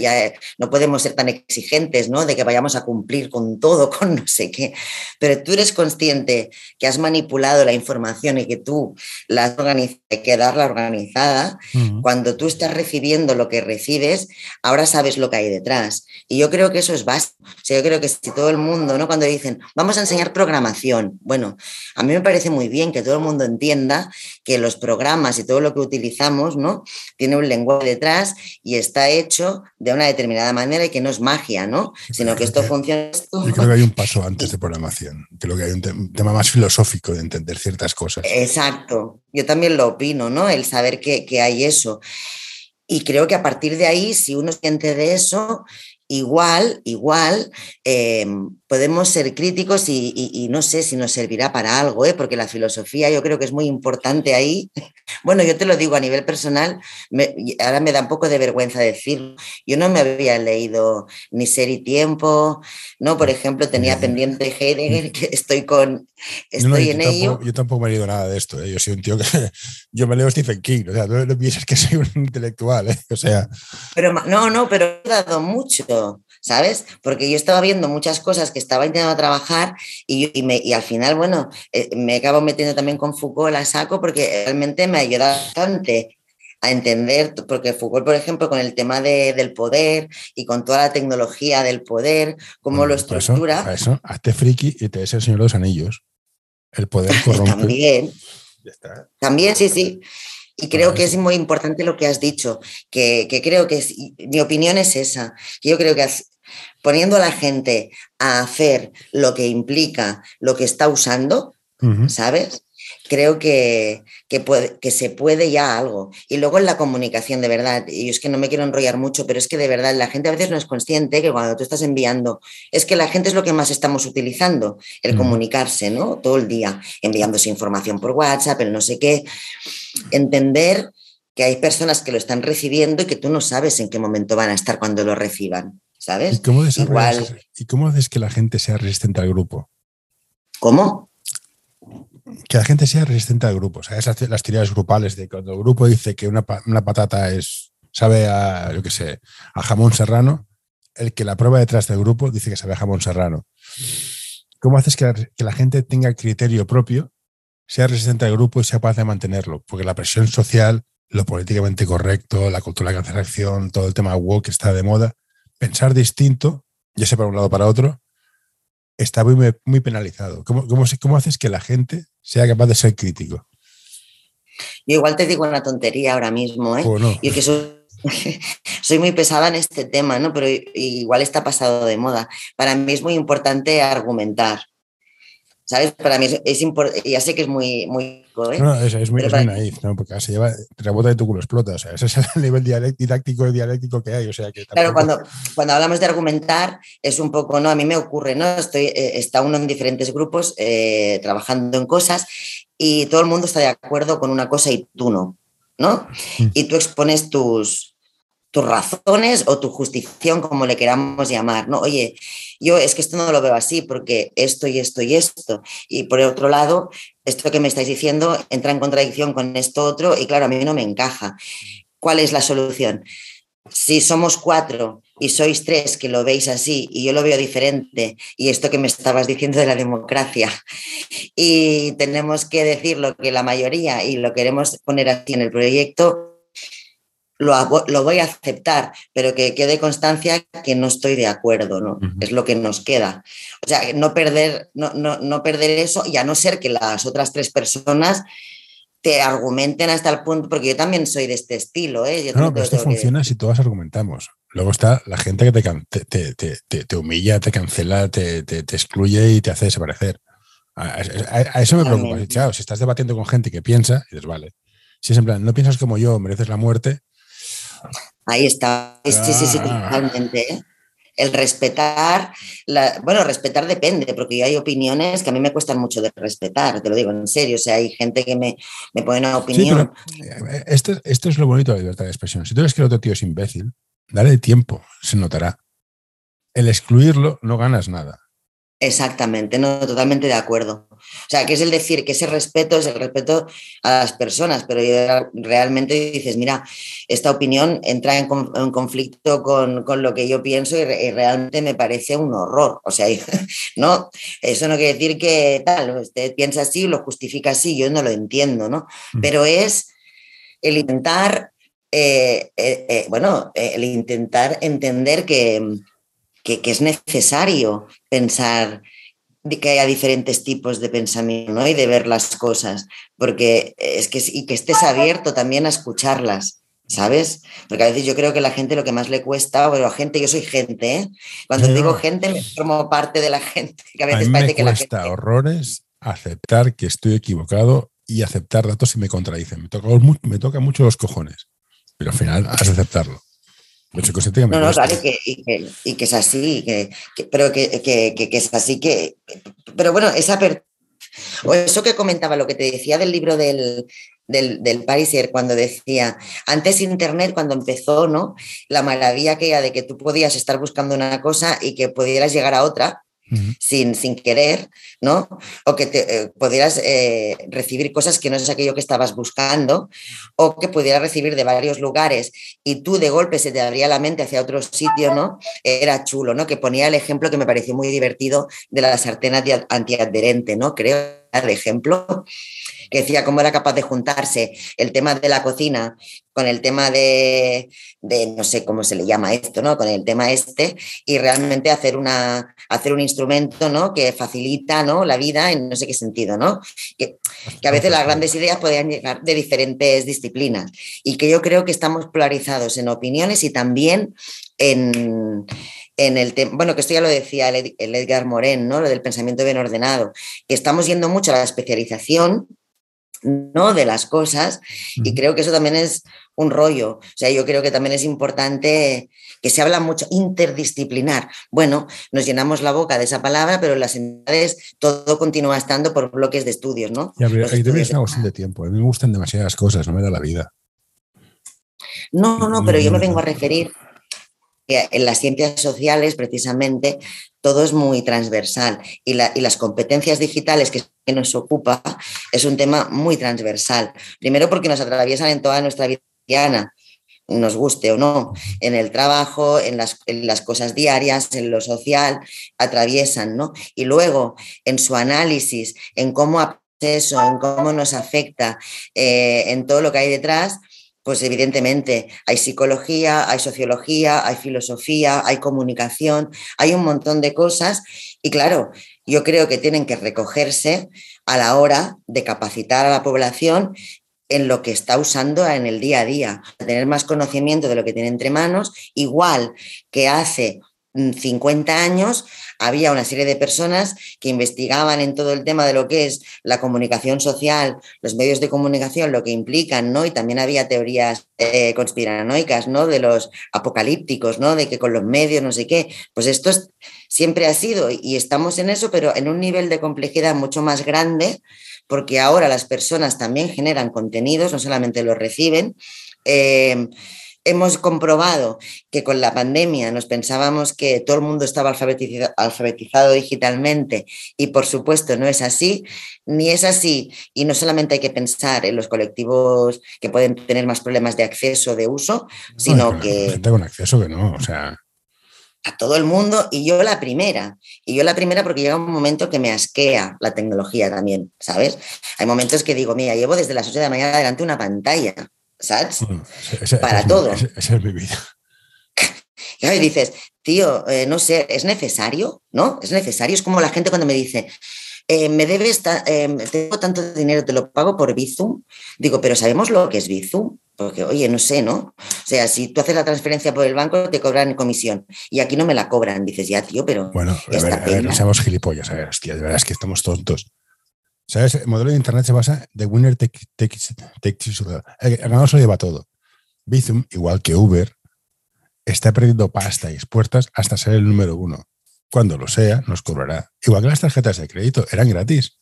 no podemos ser tan exigentes, ¿no? De que vayamos a cumplir con todo, con no sé qué. Pero tú eres consciente que has manipulado la información y que tú la has organizado, hay que darla organizada. Cuando tú estás recibiendo lo que recibes, ahora sabes lo que hay detrás. Y yo creo que eso es básico. O sea, yo creo que si todo el mundo, ¿no? Cuando dicen, vamos a enseñar programación, bueno, a mí me parece muy bien que todo el mundo entienda que los programas y todo lo que utilizamos, ¿no? Tiene un lenguaje detrás y está hecho de una determinada manera y que no es magia, ¿no? Sino que esto funciona. Yo creo que hay un paso antes de programación. Creo que hay un tema más filosófico de entender ciertas cosas. Exacto. Yo también lo opino, ¿no? El saber que, que hay eso. Y creo que a partir de ahí, si uno siente de eso, igual, igual, em, podemos ser críticos y, no sé si nos servirá para algo, ¿eh? porque la filosofía yo creo que es muy importante ahí. Bueno, yo te lo digo a nivel personal, ahora me da un poco de vergüenza decirlo. Yo no me había leído ni Ser y Tiempo, ¿no? Por ejemplo, tenía pendiente Heidegger, que estoy con, estoy en ello. yo tampoco me he leído nada de esto, ¿eh? yo soy un tío que, yo me leo Stephen King, o sea, no, piensas que soy un intelectual, ¿eh? o sea. Pero no, no, pero he dado mucho. ¿Sabes? Porque yo estaba viendo muchas cosas que estaba intentando trabajar y, y, al final, bueno, eh, me acabo metiendo también con Foucault, la saco porque realmente me ayuda bastante a entender, porque Foucault, por ejemplo, con el tema de, del poder y con toda la tecnología del poder, cómo lo estructura. Para eso, hazte friki y te des el Señor de los Anillos. El poder corrompe. También. También, sí, sí. Y creo que es muy importante lo que has dicho, que, creo que mi opinión es esa, yo creo que poniendo a la gente a hacer lo que implica lo que está usando, ¿sabes? Creo que, que, se puede ya algo. Y luego en la comunicación, de verdad, y es que no me quiero enrollar mucho, pero es que de verdad la gente a veces no es consciente que cuando tú estás enviando, es que la gente es lo que más estamos utilizando, el comunicarse, ¿no? Todo el día, enviándose información por WhatsApp, el no sé qué. Entender que hay personas que lo están recibiendo y que tú no sabes en qué momento van a estar cuando lo reciban, ¿sabes? ¿Y cómo, Igual... ¿y cómo haces que la gente sea resistente al grupo? ¿Cómo? Que la gente sea resistente al grupo. O sea, esas las teorías grupales de cuando el grupo dice que una, patata es, sabe a, yo sé, a jamón serrano, el que la prueba detrás del grupo dice que sabe a jamón serrano. ¿Cómo haces que la, gente tenga criterio propio, sea resistente al grupo y sea capaz de mantenerlo? Porque la presión social, lo políticamente correcto, la cultura de cancelación, todo el tema woke está de moda, pensar distinto, ya sea para un lado o para otro, está muy, muy penalizado. ¿Cómo, cómo, cómo haces que la gente sea capaz de ser crítico? Yo igual te digo una tontería ahora mismo, ¿eh? Yo que soy, muy pesada en este tema, ¿no? Pero igual está pasado de moda. Para mí es muy importante argumentar. ¿Sabes? Para mí es, importante, ya sé que es muy... muy ¿eh? No, es, muy, naif, ¿no? Porque se lleva, rebota de tu culo explota. O sea, ese es el nivel didáctico y dialéctico que hay. O sea, que Claro, cuando, cuando hablamos de argumentar, es un poco, ¿no? A mí me ocurre, ¿no? Estoy, eh, está uno en diferentes grupos eh, trabajando en cosas y todo el mundo está de acuerdo con una cosa y tú no, ¿no? Mm. Y tú expones tus, tus razones o tu justificación, como le queramos llamar, ¿no? Oye, yo es que esto no lo veo así porque esto y esto y esto. Y por otro lado, esto que me estáis diciendo entra en contradicción con esto otro y claro, a mí no me encaja. ¿Cuál es la solución? Si somos cuatro y sois tres que lo veis así y yo lo veo diferente, y esto que me estabas diciendo de la democracia, y tenemos que decir lo que la mayoría y lo queremos poner así en el proyecto, lo, voy a aceptar, pero que quede constancia que no estoy de acuerdo, ¿no? Es lo que nos queda. O sea, no perder, no, no, perder eso y a no ser que las otras tres personas te argumenten hasta el punto, porque yo también soy de este estilo. ¿eh? no, pero esto funciona si todas argumentamos. Luego está la gente que te, te, te, humilla, te cancela, te, excluye y te hace desaparecer. A, eso me preocupa. Si, estás debatiendo con gente que piensa, y dices, vale. Si es en plan, no piensas como yo, mereces la muerte, Ahí está, sí, sí, sí, ah. totalmente. ¿eh? El respetar, la, bueno, respetar depende, porque hay opiniones que a mí me cuestan mucho de respetar, te lo digo en serio, o sea, hay gente que me, me pone una opinión. Eh, esto, esto es lo bonito de la libertad de expresión. Si tú ves que el otro tío es imbécil, dale tiempo, se notará. El excluirlo no ganas nada. Exactamente, no, totalmente de acuerdo. O sea, que es el decir que ese respeto es el respeto a las personas, pero realmente dices, mira, esta opinión entra en, conflicto con, lo que yo pienso y, realmente me parece un horror. O sea, no, eso no quiere decir que tal, usted piensa así, lo justifica así, yo no lo entiendo, ¿no? Mm. Pero es el intentar, eh, eh, eh, bueno, el intentar entender que que, es necesario pensar que haya diferentes tipos de pensamiento y de ver las cosas, porque es que, y que estés abierto también a escucharlas, ¿sabes? Porque a veces yo creo que la gente lo que más le cuesta, bueno, gente, yo soy gente, ¿eh? Cuando digo gente me formo parte de la gente, que a veces me parece que cuesta la horrores aceptar que estoy equivocado y aceptar datos si me contradicen. Me toca, me toca mucho los cojones, pero al final has de aceptarlo. No, no, claro, y que, y que, es así, que, pero que, que, es así, que. Pero bueno, esa o eso que comentaba, lo que te decía del libro del, del, del Pariser, cuando decía, antes Internet, cuando empezó, ¿no? La maravilla que era de que tú podías estar buscando una cosa y que pudieras llegar a otra, sin, sin querer, ¿no? O que te, eh, pudieras eh, recibir cosas que no es aquello que estabas buscando, o que pudieras recibir de varios lugares y tú de golpe se te abría la mente hacia otro sitio, ¿no? Era chulo, ¿no? Que ponía el ejemplo que me pareció muy divertido de la sartén antiadherente, ¿no? Creo el ejemplo que decía cómo era capaz de juntarse el tema de la cocina con el tema de, no sé cómo se le llama esto, ¿no? Con el tema este y realmente hacer, una, hacer un instrumento, ¿no? Que facilita, ¿no? La vida en no sé qué sentido, ¿no? Que, que a veces las grandes ideas podían llegar de diferentes disciplinas y que yo creo que estamos polarizados en opiniones y también en, en el bueno, que esto ya lo decía el, Edgar Morin, ¿no? Lo del pensamiento bien ordenado, que estamos yendo mucho a la especialización ¿no? de las cosas y creo que eso también es un rollo. O sea, yo creo que también es importante que se habla mucho interdisciplinar. Bueno, nos llenamos la boca de esa palabra, pero en las entidades todo continúa estando por bloques de estudios, ¿no? Y ahí es una cuestión de tiempo. A mí me gustan demasiadas cosas, no me da la vida. No, no, pero yo me vengo a referir en las ciencias sociales, precisamente, todo es muy transversal y, las competencias digitales que, nos ocupa es un tema muy transversal. Primero porque nos atraviesan en toda nuestra vida nos guste o no, en el trabajo, en las, cosas diarias, en lo social, atraviesan, ¿no? Y luego en su análisis, en cómo eso, en cómo nos afecta, eh, en todo lo que hay detrás, pues evidentemente hay psicología, hay sociología, hay filosofía, hay comunicación, hay un montón de cosas. Y claro, yo creo que tienen que recogerse a la hora de capacitar a la población en lo que está usando en el día a día, tener más conocimiento de lo que tiene entre manos, igual que hace 50 años había una serie de personas que investigaban en todo el tema de lo que es la comunicación social, los medios de comunicación, lo que implican, ¿no? Y también había teorías eh, conspiranoicas, ¿no? De los apocalípticos, ¿no? De que con los medios, no sé qué. Pues esto siempre ha sido y estamos en eso, pero en un nivel de complejidad mucho más grande, porque ahora las personas también generan contenidos, no solamente los reciben. Eh, hemos comprobado que con la pandemia nos pensábamos que todo el mundo estaba alfabetizado, alfabetizado, digitalmente y por supuesto no es así, ni es así. Y no solamente hay que pensar en los colectivos que pueden tener más problemas de acceso, de uso, sino que... Gente con acceso que no, o sea... A todo el mundo y yo la primera. Y yo la primera porque llega un momento que me asquea la tecnología también, ¿sabes? Hay momentos que digo, mira, llevo desde las 8 de la mañana delante una pantalla ¿sabes? Para todo. Esa es mi vida. Y dices, tío, eh, no sé, ¿es necesario? ¿No? Es necesario. Es como la gente cuando me dice, eh, me debes, eh, tengo tanto dinero, te lo pago por Bizum. Digo, pero ¿sabemos lo que es Bizum? Porque, oye, no sé, ¿no? O sea, si tú haces la transferencia por el banco, te cobran comisión. Y aquí no me la cobran. Dices, ya, tío, pero. Bueno, a ver, a ver, no seamos gilipollas. A ver, hostia, de verdad es que estamos tontos. ¿Sabes? El modelo de Internet se basa de winner takes, El ganador se lleva todo. Bizum, igual que Uber, está perdiendo pasta y puertas hasta ser el número uno. Cuando lo sea, nos cobrará. Igual que las tarjetas de crédito, eran gratis.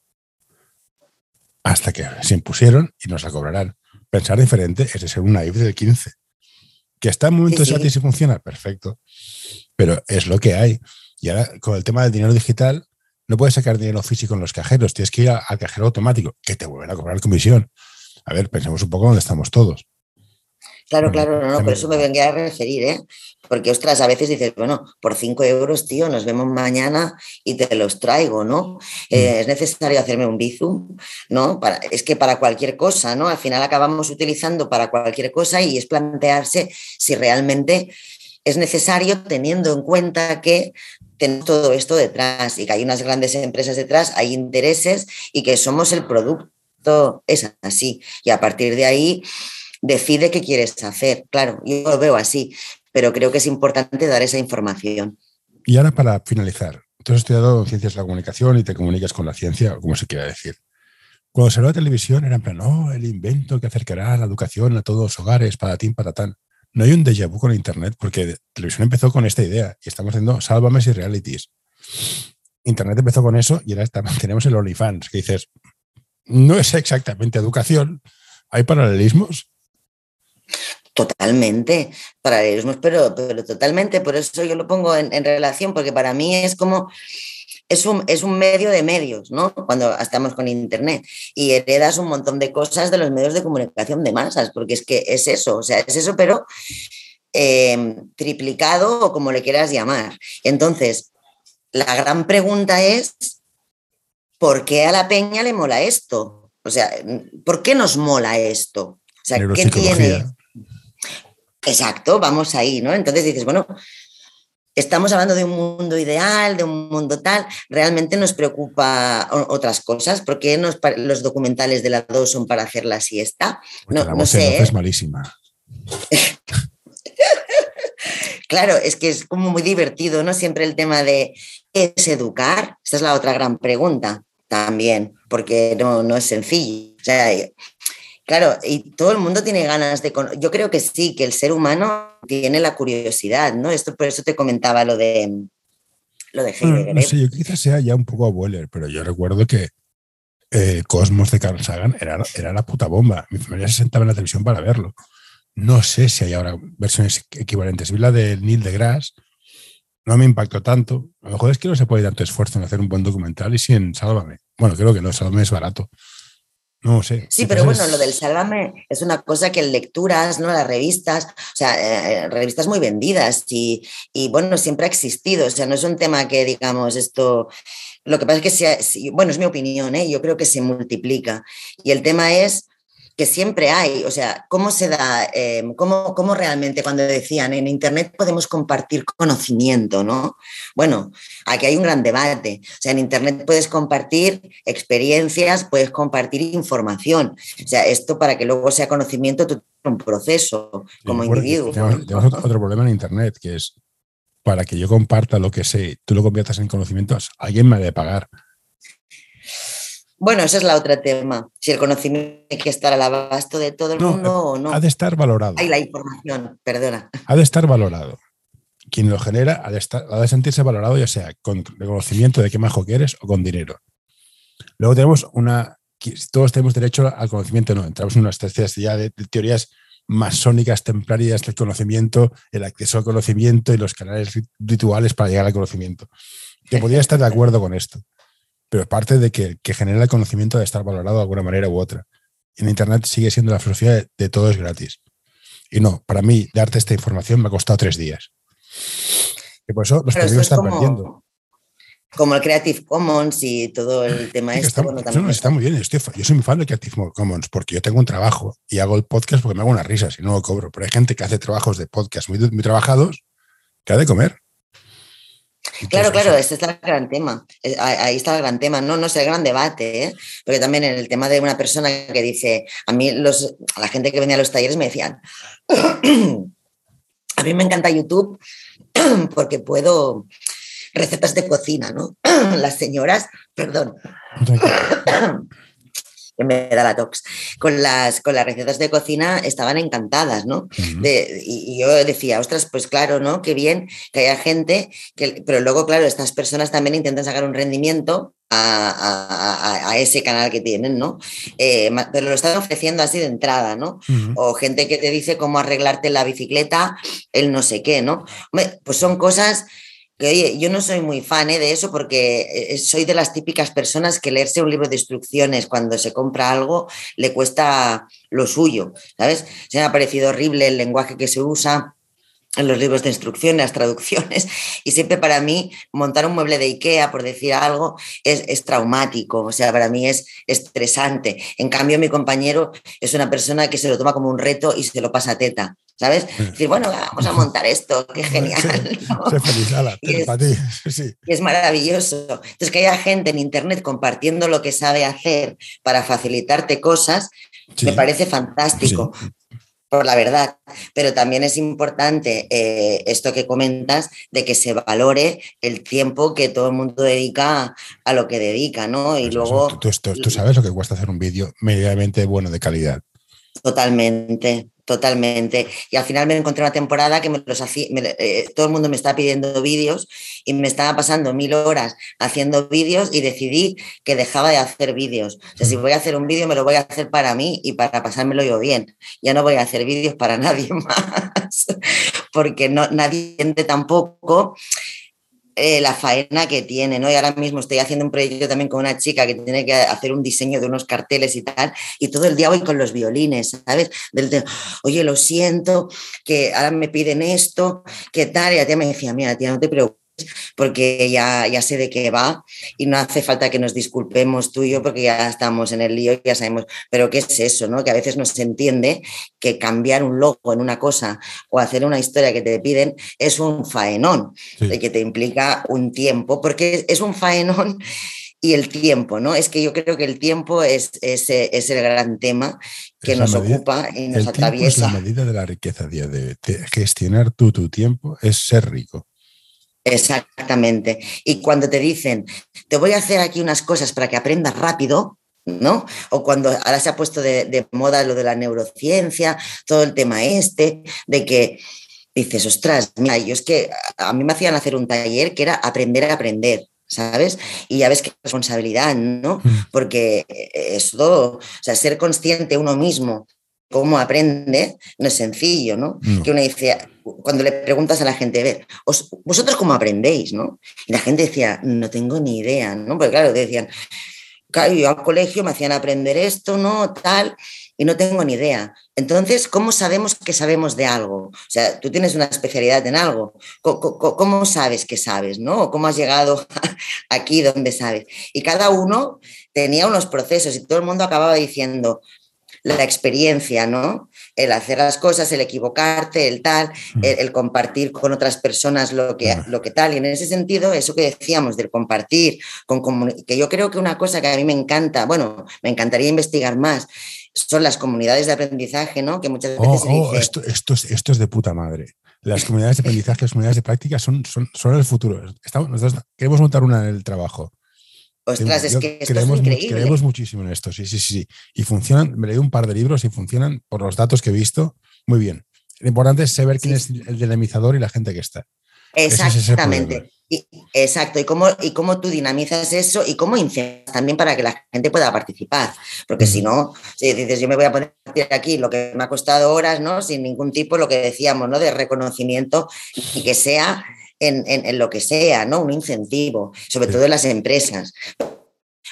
Hasta que se impusieron y nos la cobrarán. Pensar diferente es de ser una IF del 15. Que está en momento sí, sí. si funciona, perfecto. Pero es lo que hay. Y ahora, con el tema del dinero digital, no puedes sacar dinero físico en los cajeros, tienes que ir al cajero automático, que te vuelven a cobrar comisión. A ver, pensemos un poco dónde estamos todos. Claro, claro, no, no, por eso me venía a referir, ¿eh? Porque, ostras, a veces dices, bueno, por cinco euros, tío, nos vemos mañana y te los traigo, ¿no? Eh, mm. es necesario hacerme un bizum, ¿no? Para, es que para cualquier cosa, ¿no? Al final acabamos utilizando para cualquier cosa y es plantearse si realmente es necesario teniendo en cuenta que tenemos todo esto detrás y que hay unas grandes empresas detrás, hay intereses y que somos el producto, es así. Y a partir de ahí decide qué quieres hacer. Claro, yo lo veo así, pero creo que es importante dar esa información. Y ahora para finalizar, tú has estudiado ciencias de la comunicación y te comunicas con la ciencia, como se quiera decir. Cuando se la televisión era en plan, no, el invento que acercará la educación a todos los hogares, para ti, para tan. No hay un déjà vu con Internet, porque televisión empezó con esta idea y estamos haciendo sálvame y realities. Internet empezó con eso y ahora tenemos el OnlyFans, que dices, no es exactamente educación, hay paralelismos. Totalmente, paralelismos, pero, pero totalmente, por eso yo lo pongo en, en relación, porque para mí es como es un, es un medio de medios, ¿no? Cuando estamos con Internet y heredas un montón de cosas de los medios de comunicación de masas, porque es que es eso, o sea, es eso, pero eh, triplicado o como le quieras llamar. Entonces, la gran pregunta es, ¿por qué a la peña le mola esto? O sea, ¿por qué nos mola esto? O sea, ¿qué tiene? Exacto, vamos ahí, ¿no? Entonces dices, bueno, estamos hablando de un mundo ideal, de un mundo tal, realmente nos preocupa otras cosas. ¿Por qué nos, los documentales de la 2 son para hacer la siesta? no, la no sé. Es malísima. claro, es que es como muy divertido, ¿no? Siempre el tema de ¿qué es educar? Esa es la otra gran pregunta también, porque no, no es sencillo. O sea, Claro, y todo el mundo tiene ganas de... Yo creo que sí, que el ser humano tiene la curiosidad, ¿no? Esto por eso te comentaba lo de lo de Heidegger. No, sé, yo quizás sea ya un poco abuelo, pero yo recuerdo que el Cosmos de Carl Sagan era, era la puta bomba. Mi familia se sentaba en la televisión para verlo. No sé si hay ahora versiones equivalentes. Vi la de Neil deGrasse, no me impactó tanto. A lo mejor es que no se puede tanto esfuerzo en hacer un buen documental y si en Sálvame. Bueno, creo que no, Sálvame es barato. No sé. Sí, pero bueno, lo del Sálvame es una cosa que en lecturas, ¿no? Las revistas, o sea, eh, revistas muy vendidas y, y, bueno, siempre ha existido. O sea, no es un tema que digamos esto. Lo que pasa es que, sea, bueno, es mi opinión, ¿eh? yo creo que se multiplica. Y el tema es que siempre hay, o sea, cómo se da, eh, cómo, cómo, realmente cuando decían en Internet podemos compartir conocimiento, ¿no? Bueno, aquí hay un gran debate, o sea, en Internet puedes compartir experiencias, puedes compartir información, o sea, esto para que luego sea conocimiento, tú un proceso como individuo. Tenemos, tenemos otro problema en Internet, que es para que yo comparta lo que sé, tú lo conviertas en conocimientos, alguien me ha de pagar. Bueno, ese es la otra tema. Si el conocimiento tiene que estar al abasto de todo el mundo o no. Ha de estar valorado. Hay la información, perdona. Ha de estar valorado. Quien lo genera ha de, estar, ha de sentirse valorado, ya sea con reconocimiento de qué majo quieres o con dinero. Luego tenemos una. Todos tenemos derecho al conocimiento, no. Entramos en unas teorías ya de, de teorías masónicas templarias del conocimiento, el acceso al conocimiento y los canales rituales para llegar al conocimiento. Yo podría estar de acuerdo con esto, pero parte de que, que genera el conocimiento de estar valorado de alguna manera u otra. En Internet sigue siendo la filosofía de, todo es gratis. Y no, para mí, darte esta información me ha costado tres días. Y por eso los periódicos están perdiendo como el Creative Commons y todo el tema este. Está, está muy bien. yo soy muy fan de Creative Commons porque yo tengo un trabajo y hago el podcast porque me hago unas risas y no lo cobro. Pero hay gente que hace trabajos de podcast muy, muy trabajados que ha de comer. Claro, claro, este está el gran tema. Eh, ahí está el gran tema. No, no es el gran debate, ¿eh? porque también en el tema de una persona que dice, a mí los, la gente que venía a los talleres me decían, a mí me encanta YouTube porque puedo recetas de cocina, ¿no? Las señoras, perdón, que me da la tox, con las, con las recetas de cocina estaban encantadas, ¿no? y, yo decía, ostras, pues claro, ¿no? Qué bien que haya gente, que, pero luego, claro, estas personas también intentan sacar un rendimiento a, ese canal que tienen, ¿no? Eh, pero lo están ofreciendo así de entrada, ¿no? O gente que te dice cómo arreglarte la bicicleta, el no sé qué, ¿no? Pues son cosas que oye, yo no soy muy fan ¿eh? de eso porque eh, soy de las típicas personas que leerse un libro de instrucciones cuando se compra algo le cuesta lo suyo, ¿sabes? Se me ha parecido horrible el lenguaje que se usa en los libros de instrucción, las traducciones, y siempre para mí montar un mueble de IKEA, por decir algo, es, es, traumático, o sea, para mí es estresante. En cambio, mi compañero es una persona que se lo toma como un reto y se lo pasa a teta, ¿sabes? Decir, bueno, vamos a montar esto, qué genial. y, es, y es maravilloso. Entonces, que haya gente en Internet compartiendo lo que sabe hacer para facilitarte cosas, me parece fantástico por la verdad, pero también es importante eh, esto que comentas de que se valore el tiempo que todo el mundo dedica a lo que dedica, ¿no? Y pues luego... tú, sabes lo que cuesta hacer un vídeo medianamente bueno de calidad. Totalmente, Totalmente. Y al final me encontré una temporada que me los hacía, eh, todo el mundo me estaba pidiendo vídeos y me estaba pasando mil horas haciendo vídeos y decidí que dejaba de hacer vídeos. O sea, si voy a hacer un vídeo, me lo voy a hacer para mí y para pasármelo yo bien. Ya no voy a hacer vídeos para nadie más, porque no, nadie entiende tampoco eh, la faena que tiene, ¿no? Y ahora mismo estoy haciendo un proyecto también con una chica que tiene que hacer un diseño de unos carteles y tal, y todo el día voy con los violines, ¿sabes? Del, Oye, lo siento, que ahora me piden esto, ¿qué tal? Y la tía me decía, mira, tía, no te preocupes porque ya, ya sé de qué va y no hace falta que nos disculpemos tú y yo porque ya estamos en el lío y ya sabemos, pero ¿qué es eso? No? Que a veces no se entiende que cambiar un logo en una cosa o hacer una historia que te piden es un faenón, de que te implica un tiempo, porque es un faenón y el tiempo, ¿no? Es que yo creo que el tiempo es, es, es el gran tema que nos ocupa y nos el atraviesa. es la medida de la riqueza, de, de, gestionar tú tu tiempo es ser rico. Exactamente. Y cuando te dicen, te voy a hacer aquí unas cosas para que aprendas rápido, ¿no? O cuando ahora se ha puesto de, moda lo de la neurociencia, todo el tema este, de que dices, ostras, mira, yo es que a mí me hacían hacer un taller que era aprender a aprender. ¿Sabes? Y ya ves qué responsabilidad, ¿no? Mm. Porque es todo, o sea, ser consciente uno mismo cómo aprende no es sencillo, ¿no? Que uno dice, cuando le preguntas a la gente, a ver, ¿vosotros cómo aprendéis? ¿no? Y la gente decía, no tengo ni idea, ¿no? Porque claro, decían, yo al colegio me hacían aprender esto, ¿no? Tal, y no tengo ni idea. Entonces, ¿cómo sabemos que sabemos de algo? O sea, tú tienes una especialidad en algo. ¿Cómo, sabes que sabes, no? ¿Cómo has llegado aquí donde sabes? Y cada uno tenía unos procesos y todo el mundo acababa diciendo, la experiencia, ¿no? El hacer las cosas, el equivocarte, el tal, el, compartir con otras personas lo que, lo que tal. Y en ese sentido, eso que decíamos del compartir, con que yo creo que una cosa que a mí me encanta, bueno, me encantaría investigar más, son las comunidades de aprendizaje, ¿no? Que muchas veces se oh, oh, esto, esto, es, esto es de puta madre. Las comunidades de aprendizaje, las comunidades de práctica son, son, son el futuro. Estamos, nosotros queremos montar una en el trabajo. Ostras, es que esto creemos, es increíble. Creemos muchísimo en esto, sí, sí, sí. Y funcionan, me leí un par de libros y funcionan, por los datos que he visto, muy bien. Lo importante es saber quién es el dinamizador y la gente que está. Exactamente. exacto, y cómo, y cómo tú dinamizas eso y cómo incitas también para que la gente pueda participar. Porque si no, si dices, yo me voy a poner aquí lo que me ha costado horas, ¿no? Sin ningún tipo, lo que decíamos, ¿no? De reconocimiento y que sea en, en, lo que sea, ¿no? Un incentivo, sobre todo en las empresas.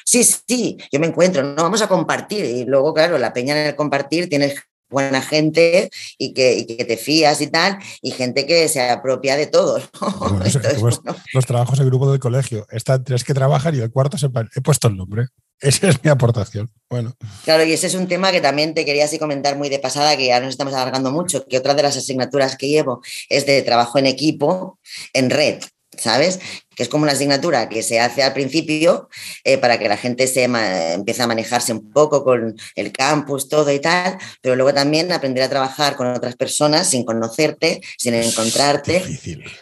Sí, sí, yo me encuentro, no vamos a compartir. Y luego, claro, la peña en el compartir tienes buena gente y que, te fías y tal, y gente que se apropia de todo. Los trabajos en grupo del colegio, están tres que trabajan y el cuarto se he puesto el nombre. Esa es mi aportación. Bueno. Claro, y ese es un tema que también te quería así comentar muy de pasada, que ya nos estamos alargando mucho, que otra de las asignaturas que llevo es de trabajo en equipo en red. ¿sabes? Que es como una asignatura que se hace al principio eh, para que la gente se empiece a manejarse un poco con el campus, todo y tal, pero luego también aprender a trabajar con otras personas sin conocerte, sin encontrarte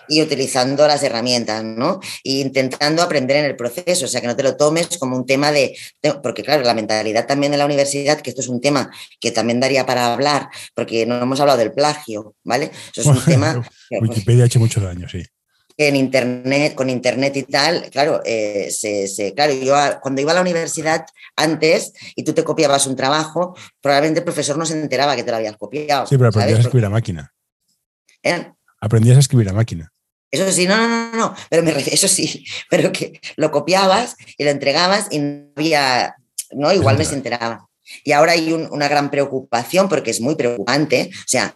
y utilizando las herramientas, ¿no? E intentando aprender en el proceso, o sea, que no te lo tomes como un tema de, porque claro, la mentalidad también de la universidad, que esto es un tema que también daría para hablar, porque no hemos hablado del plagio, ¿vale? Eso es un tema... Wikipedia ha hecho mucho daño, sí en internet, con internet y tal, claro, eh, se, claro, yo cuando iba a la universidad antes y tú te copiabas un trabajo, probablemente el profesor no se enteraba que te lo habías copiado. Sí, pero aprendías a escribir a máquina. ¿Eh? Aprendías a escribir a máquina. Eso sí, no, no, no, no, pero me, eso sí, pero que lo copiabas y lo entregabas y no había, no, igual me se enteraba. Y ahora hay una gran preocupación porque es muy preocupante. O sea,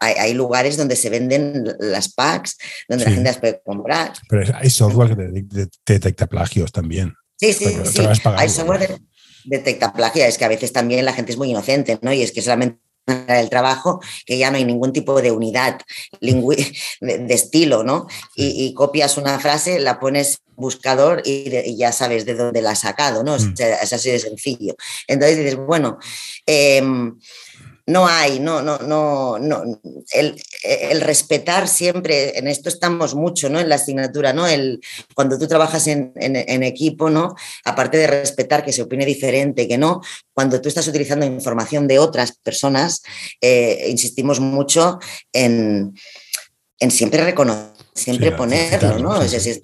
hay, lugares donde se venden las packs, donde la gente las puede comprar. Pero hay software que detecta plagios también. Sí, sí, sí. Hay software que detecta plagios. Es que a veces también la gente es muy inocente, ¿no? Y es que solamente el trabajo que ya no hay ningún tipo de unidad de, estilo, ¿no? Y, copias una frase, la pones buscador y, ya sabes de dónde la has sacado, ¿no? Mm. es así de sencillo. Entonces dices, bueno, em, no hay, no, no, no, no. El, respetar siempre, en esto estamos mucho, ¿no? En la asignatura, ¿no? El, cuando tú trabajas en, equipo, ¿no? Aparte de respetar que se opine diferente, que no, cuando tú estás utilizando información de otras personas, eh, insistimos mucho en, siempre reconocer, siempre ponerlo, ¿no? O, si,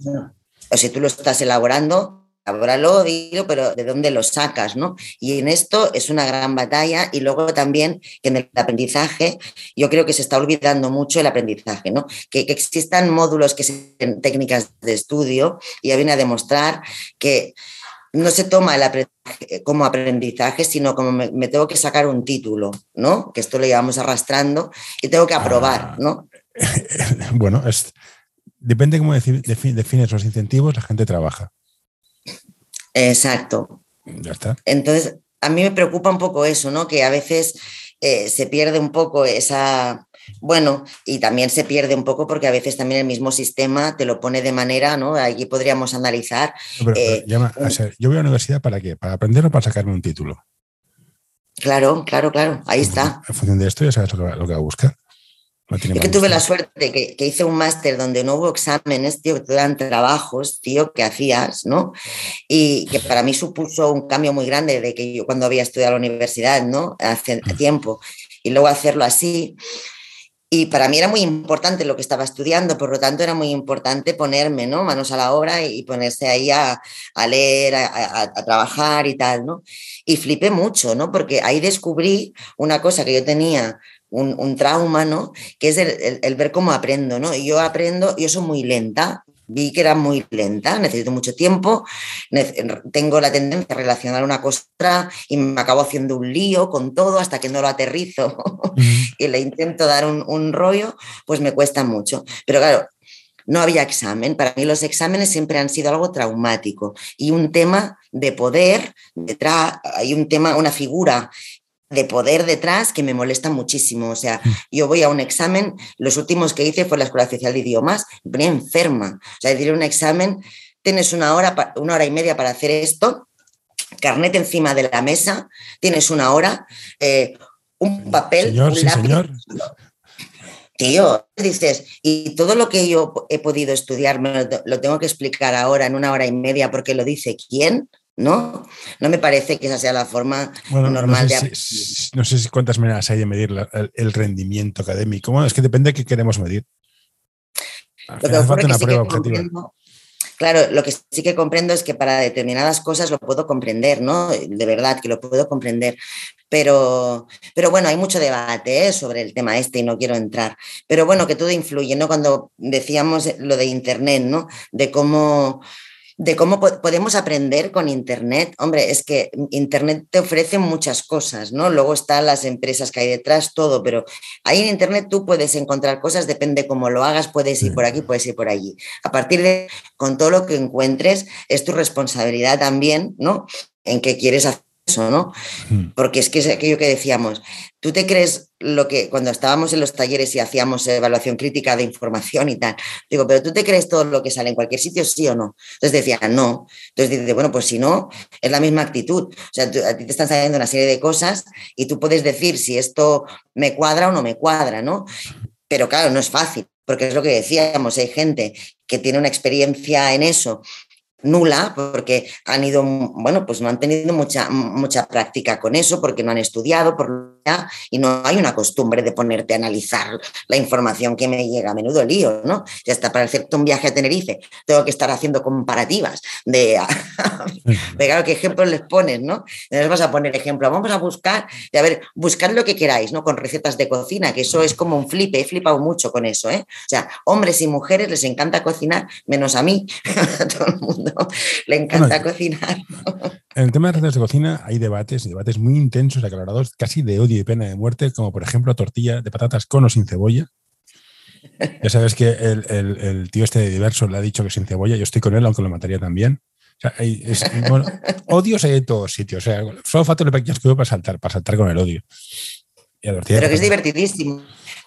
o si tú lo estás elaborando, Ábralo, dilo, pero ¿de dónde lo sacas? ¿no? Y en esto es una gran batalla y luego también que en el aprendizaje yo creo que se está olvidando mucho el aprendizaje, ¿no? que, existan módulos que sean técnicas de estudio y ya viene a demostrar que no se toma el aprendizaje como aprendizaje, sino como me, tengo que sacar un título, ¿no? Que esto lo llevamos arrastrando y tengo que aprobar, ¿no? bueno, es, depende cómo defines los incentivos, la gente trabaja. Exacto. Ya está. Entonces, a mí me preocupa un poco eso, ¿no? Que a veces eh, se pierde un poco esa, bueno, y también se pierde un poco porque a veces también el mismo sistema te lo pone de manera, ¿no? Aquí podríamos analizar. Eh, yo voy a la universidad para qué? ¿Para aprender o para sacarme un título? Claro, claro, claro, ahí está. En función de esto ya sabes lo que, lo que va a buscar. Es que tuve la suerte que, que hice un máster donde no hubo exámenes, tío, que te dan trabajos, tío, que hacías, ¿no? Y que para mí supuso un cambio muy grande de que yo cuando había estudiado a la universidad, ¿no? Hace tiempo. Y luego hacerlo así. Y para mí era muy importante lo que estaba estudiando, por lo tanto era muy importante ponerme, ¿no? Manos a la obra y ponerse ahí a, a leer, a, a, trabajar y tal, ¿no? Y flipé mucho, ¿no? Porque ahí descubrí una cosa que yo tenía un, trauma, ¿no? Que es el, ver cómo aprendo, ¿no? Y yo aprendo, yo soy muy lenta, vi que era muy lenta, necesito mucho tiempo, tengo la tendencia a relacionar una cosa y me acabo haciendo un lío con todo hasta que no lo aterrizo y le intento dar un, un rollo, pues me cuesta mucho. Pero claro, no había examen. Para mí los exámenes siempre han sido algo traumático y un tema de poder detrás, hay un tema, una figura de poder detrás que me molesta muchísimo. O sea, mm. yo voy a un examen, los últimos que hice fue la Escuela Oficial de Idiomas, me ponía enferma. O sea, decir un examen, tienes una hora, una hora y media para hacer esto, carnet encima de la mesa, tienes una hora, eh, un papel, señor, un lápiz. señor. Tío, dices, y todo lo que yo he podido estudiar me lo tengo que explicar ahora en una hora y media porque lo dice quién. ¿No? No me parece que esa sea la forma normal de... no sé si cuántas maneras hay de medir el, rendimiento académico. Bueno, es que depende de qué queremos medir. Lo que ocurre. Claro, lo que sí que comprendo es que para determinadas cosas lo puedo comprender, ¿no? De verdad que lo puedo comprender. Pero, pero bueno, hay mucho debate ¿eh? sobre el tema este y no quiero entrar. Pero bueno, que todo influye, ¿no? Cuando decíamos lo de Internet, ¿no? De cómo de cómo podemos aprender con Internet. Hombre, es que Internet te ofrece muchas cosas, ¿no? Luego están las empresas que hay detrás, todo, pero ahí en Internet tú puedes encontrar cosas, depende cómo lo hagas, puedes ir por aquí, puedes ir por allí. A partir de, con todo lo que encuentres, es tu responsabilidad también, ¿no? En qué quieres hacer eso, ¿no? Hmm. Porque es que es aquello que decíamos, ¿tú te crees lo que cuando estábamos en los talleres y hacíamos evaluación crítica de información y tal? Digo, pero ¿tú te crees todo lo que sale en cualquier sitio, sí o no? Entonces decía, no. Entonces dice, bueno, pues si no, es la misma actitud. O sea, a ti te están saliendo una serie de cosas y tú puedes decir si esto me cuadra o no me cuadra, ¿no? Pero claro, no es fácil, porque es lo que decíamos, hay gente que tiene una experiencia en eso nula porque han ido, bueno, pues no han tenido mucha, mucha práctica con eso, porque no han estudiado por, y no hay una costumbre de ponerte a analizar la información que me llega a menudo lío, ¿no? Ya está para hacerte un viaje a Tenerife, tengo que estar haciendo comparativas de, de claro, qué ejemplos les pones, ¿no? Les vas a poner ejemplo, vamos a buscar, y a ver, buscad lo que queráis, ¿no? Con recetas de cocina, que eso es como un flipe, he flipado mucho con eso, ¿eh? O sea, hombres y mujeres les encanta cocinar, menos a mí, a todo el mundo le encanta cocinar. En el tema de recetas de cocina hay debates, debates muy intensos, aclarados, casi de odio y pena de muerte, como por ejemplo tortilla de patatas con o sin cebolla. Ya sabes que el, tío este de diverso le ha dicho que sin cebolla, yo estoy con él, aunque lo mataría también. odios hay en todos sitios. O sea, solo falta le pequeñas que para saltar, para saltar con el odio. Pero que es divertidísimo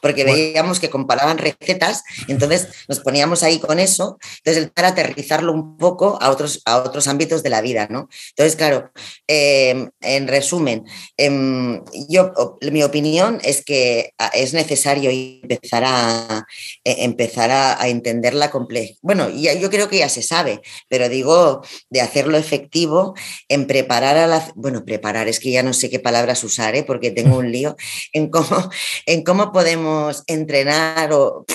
porque veíamos que comparaban recetas, entonces nos poníamos ahí con eso, entonces el para aterrizarlo un poco a otros, a otros ámbitos de la vida, ¿no? Entonces, claro, em, en resumen, em, yo, mi opinión es que ah, es necesario empezar a, e, empezar a, entender la complejidad. Bueno, yo creo que ya se sabe, pero digo, de hacerlo efectivo en preparar a la... Bueno, preparar, es que ya no sé qué palabras usar, ¿eh? porque tengo un lío, en cómo, en cómo podemos entrenar o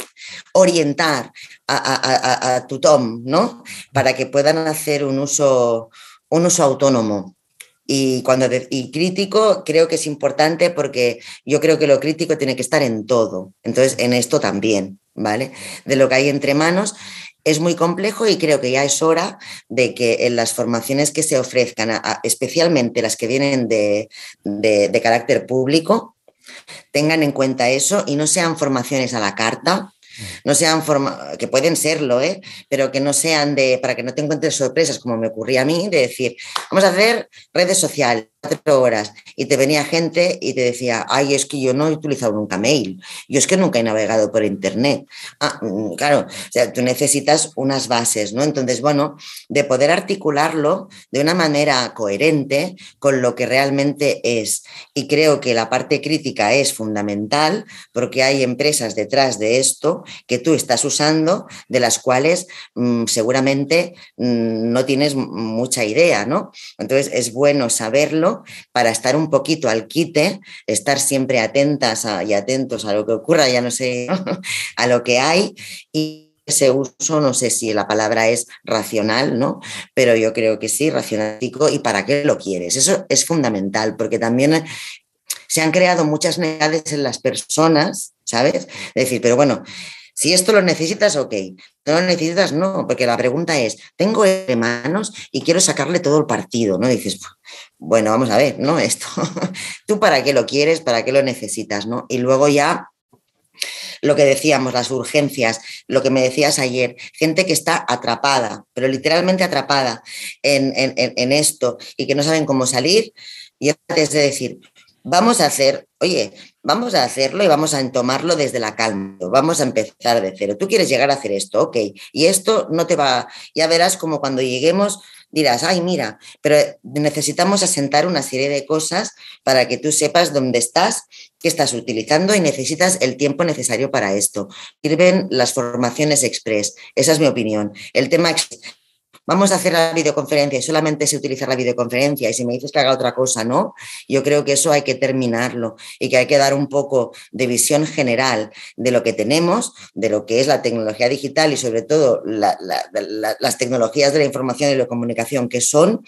orientar a, tu Tom, ¿no? Para que puedan hacer un uso, un uso autónomo. Y, cuando y crítico creo que es importante porque yo creo que lo crítico tiene que estar en todo. Entonces, en esto también, ¿vale? De lo que hay entre manos es muy complejo y creo que ya es hora de que en las formaciones que se ofrezcan, especialmente las que vienen de, de carácter público, tengan en cuenta eso y no sean formaciones a la carta, no sean forma que pueden serlo, ¿eh? pero que no sean de, para que no te encuentres sorpresas, como me ocurría a mí, de decir, vamos a hacer redes sociales, cuatro horas, y te venía gente y te decía, ay, es que yo no he utilizado nunca mail, yo es que nunca he navegado por internet. Ah, mm, claro, o sea, tú necesitas unas bases, ¿no? Entonces, bueno, de poder articularlo de una manera coherente con lo que realmente es. Y creo que la parte crítica es fundamental porque hay empresas detrás de esto que tú estás usando, de las cuales mm, seguramente mm, no tienes mucha idea, ¿no? Entonces es bueno saberlo para estar un poquito al quite, estar siempre atentas y atentos a lo que ocurra, ya no sé, a lo que hay y ese uso, no sé si la palabra es racional, ¿no? Pero yo creo que sí, racional y para qué lo quieres. Eso es fundamental, porque también se han creado muchas negades en las personas, ¿sabes? Es decir, pero bueno, si esto lo necesitas, ok. No lo necesitas, no, porque la pregunta es, tengo de manos y quiero sacarle todo el partido, ¿no? dices, bueno, vamos a ver, ¿no? Esto, ¿tú para qué lo quieres? ¿Para qué lo necesitas? ¿no? Y luego ya lo que decíamos, las urgencias, lo que me decías ayer, gente que está atrapada, pero literalmente atrapada en, en esto y que no saben cómo salir. Y antes de decir, vamos a hacer, oye, vamos a hacerlo y vamos a tomarlo desde la calma, vamos a empezar de cero. Tú quieres llegar a hacer esto, ok, y esto no te va, ya verás como cuando lleguemos dirás, ay, mira, pero necesitamos asentar una serie de cosas para que tú sepas dónde estás, qué estás utilizando y necesitas el tiempo necesario para esto. Sirven las formaciones express, esa es mi opinión. El tema vamos a hacer la videoconferencia y solamente se utiliza la videoconferencia y si me dices que haga otra cosa, no, yo creo que eso hay que terminarlo y que hay que dar un poco de visión general de lo que tenemos, de lo que es la tecnología digital y sobre todo las tecnologías de la información y la comunicación que son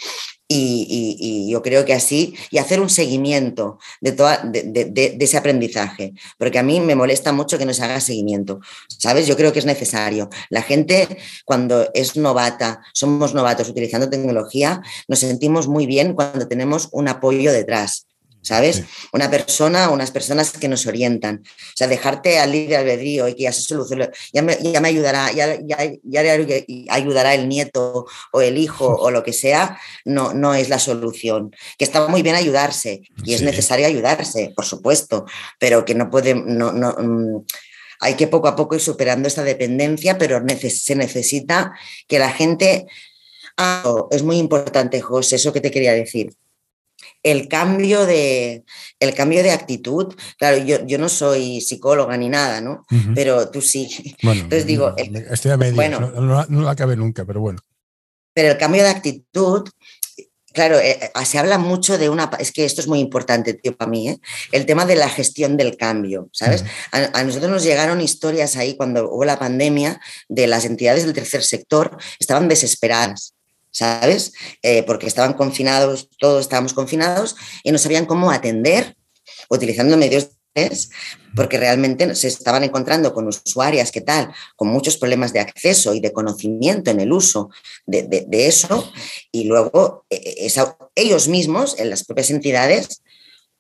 y, yo creo que así, y hacer un seguimiento de, toda, de, ese aprendizaje, porque a mí me molesta mucho que no se haga seguimiento, ¿sabes? Yo creo que es necesario. La gente cuando es novata, somos novatos utilizando tecnología, nos sentimos muy bien cuando tenemos un apoyo detrás. ¿Sabes? Una persona, unas personas que nos orientan. O sea, dejarte al libre albedrío y que ya se solucione, ya me, ya me ayudará, ya, ya, ya, ayudará el nieto o el hijo o lo que sea, no, no es la solución. Que está muy bien ayudarse y es necesario ayudarse, por supuesto, pero que no puede, no, no, mm, hay que poco a poco ir superando esta dependencia, pero se necesita que la gente... Ah, es muy importante, José, eso que te quería decir el cambio de, el cambio de actitud, claro, yo, yo no soy psicóloga ni nada, ¿no? Pero tú sí. Bueno, Entonces digo, estoy a medio, no, no, acabe nunca, pero bueno. Pero el cambio de actitud, claro, eh, eh, se habla mucho de una, es que esto es muy importante, tío, para mí, ¿eh? el tema de la gestión del cambio, ¿sabes? a, nosotros nos llegaron historias ahí cuando hubo la pandemia de las entidades del tercer sector, estaban desesperadas ¿sabes? Eh, porque estaban confinados, todos estábamos confinados y no sabían cómo atender utilizando medios porque realmente se estaban encontrando con usuarias que tal, con muchos problemas de acceso y de conocimiento en el uso de, eso, y luego eh, ellos mismos, en las propias entidades,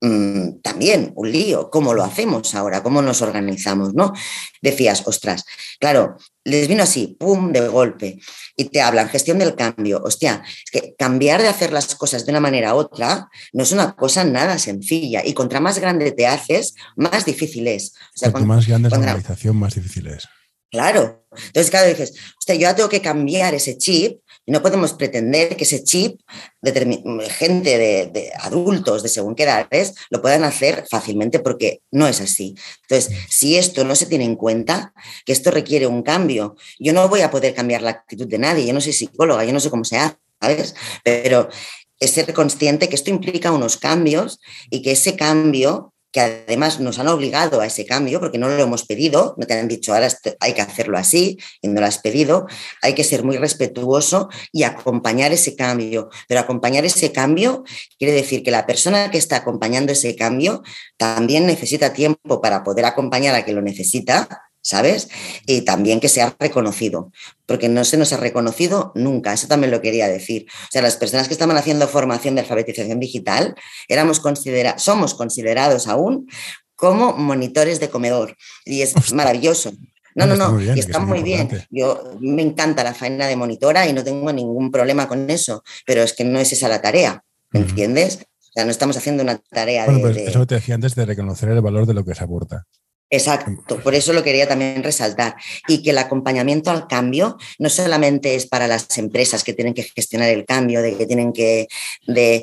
mm, también un lío, ¿cómo lo hacemos ahora? ¿Cómo nos organizamos? ¿no? Decías, ostras, claro, les vino así, pum, de golpe, y te hablan gestión del cambio. Hostia, es que cambiar de hacer las cosas de una manera a otra no es una cosa nada sencilla. Y contra más grande te haces, más difícil es. O más grande es la organización, más difícil es. Claro. Entonces, claro, dices, hostia, yo ya tengo que cambiar ese chip y no podemos pretender que ese chip, de gente de, adultos de según qué edades, lo puedan hacer fácilmente porque no es así. Entonces, si esto no se tiene en cuenta, que esto requiere un cambio, yo no voy a poder cambiar la actitud de nadie, yo no soy psicóloga, yo no sé cómo se hace, ¿sabes? Pero es ser consciente que esto implica unos cambios y que ese cambio que además nos han obligado a ese cambio, porque no lo hemos pedido, no te han dicho ahora hay que hacerlo así y no lo has pedido, hay que ser muy respetuoso y acompañar ese cambio. Pero acompañar ese cambio quiere decir que la persona que está acompañando ese cambio también necesita tiempo para poder acompañar a que lo necesita ¿sabes? Y también que sea reconocido, porque no se nos ha reconocido nunca, eso también lo quería decir. O sea, las personas que estaban haciendo formación de alfabetización digital, éramos considera somos considerados aún como monitores de comedor, y es maravilloso. No, no, no, y está muy bien. Yo me encanta la faena de monitora y no tengo ningún problema con eso, pero es que no es esa la tarea, ¿me entiendes? O sea, no estamos haciendo una tarea bueno, de, pues Eso te decía antes de reconocer el valor de lo que se aporta. Exacto, por eso lo quería también resaltar. Y que el acompañamiento al cambio no solamente es para las empresas que tienen que gestionar el cambio, de que tienen que, de,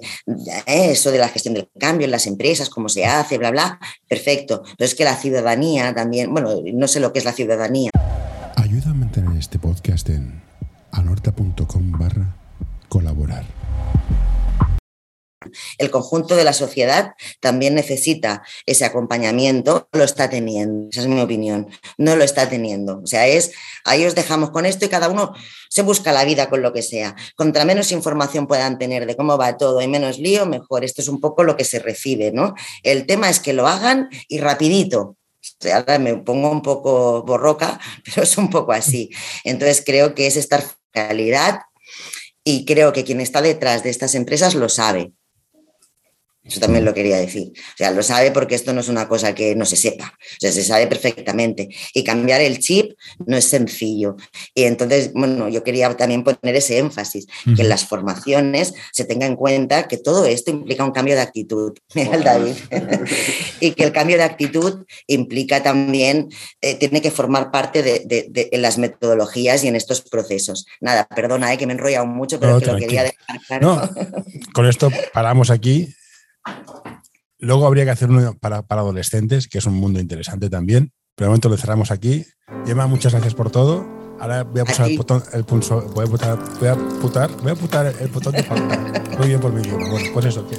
eso de la gestión del cambio en las empresas, cómo se hace, bla, bla, perfecto. Pero es que la ciudadanía también, bueno, no sé lo que es la ciudadanía. Ayuda a mantener este podcast en anorta.com barra colaborar el conjunto de la sociedad también necesita ese acompañamiento, lo está teniendo, esa es mi opinión, no lo está teniendo. O sea, es, ahí os dejamos con esto y cada uno se busca la vida con lo que sea. Contra menos información puedan tener de cómo va todo y menos lío, mejor. Esto es un poco lo que se recibe, ¿no? El tema es que lo hagan y rapidito, ahora me pongo un poco borroca, pero es un poco así. Entonces creo que es estar calidad y creo que quien está detrás de estas empresas lo sabe. Eso también lo quería decir. O sea, lo sabe porque esto no es una cosa que no se sepa. O sea, se sabe perfectamente. Y cambiar el chip no es sencillo. Y entonces, bueno, yo quería también poner ese énfasis, que en las formaciones se tenga en cuenta que todo esto implica un cambio de actitud. Mira el David. y que el cambio de actitud implica también, eh, tiene que formar parte de, las metodologías y en estos procesos. Nada, perdona, eh, que me he enrollado mucho, pero que lo quería dejar claro. con esto paramos aquí. Luego habría que hacer uno para, adolescentes, que es un mundo interesante también. Pero de momento lo cerramos aquí. Emma, muchas gracias por todo. Ahora voy a pulsar el botón, el pulso, voy a putar, voy a putar, voy a putar el botón de pausa. Muy bien por mi tiempo. Bueno, pues eso, que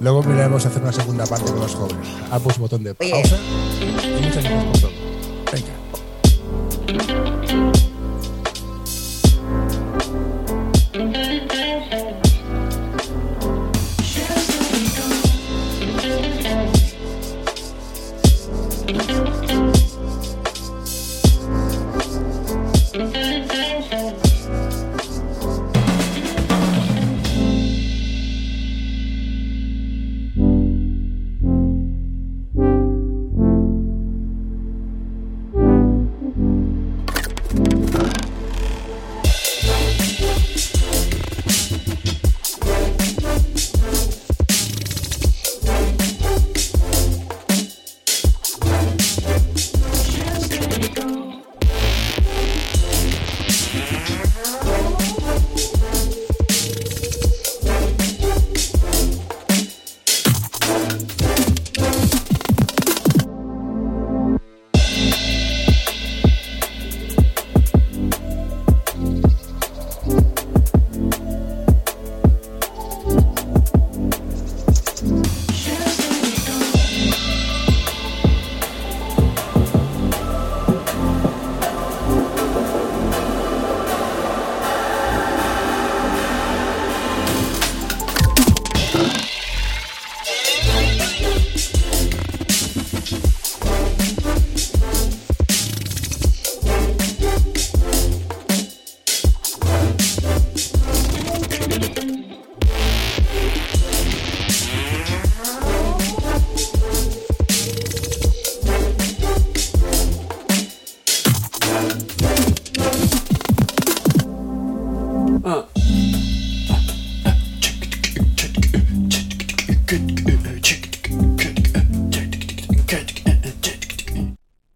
luego miraremos a hacer una segunda parte con los jóvenes. Ah, pues botón de pausa. Y muchas gracias por todo.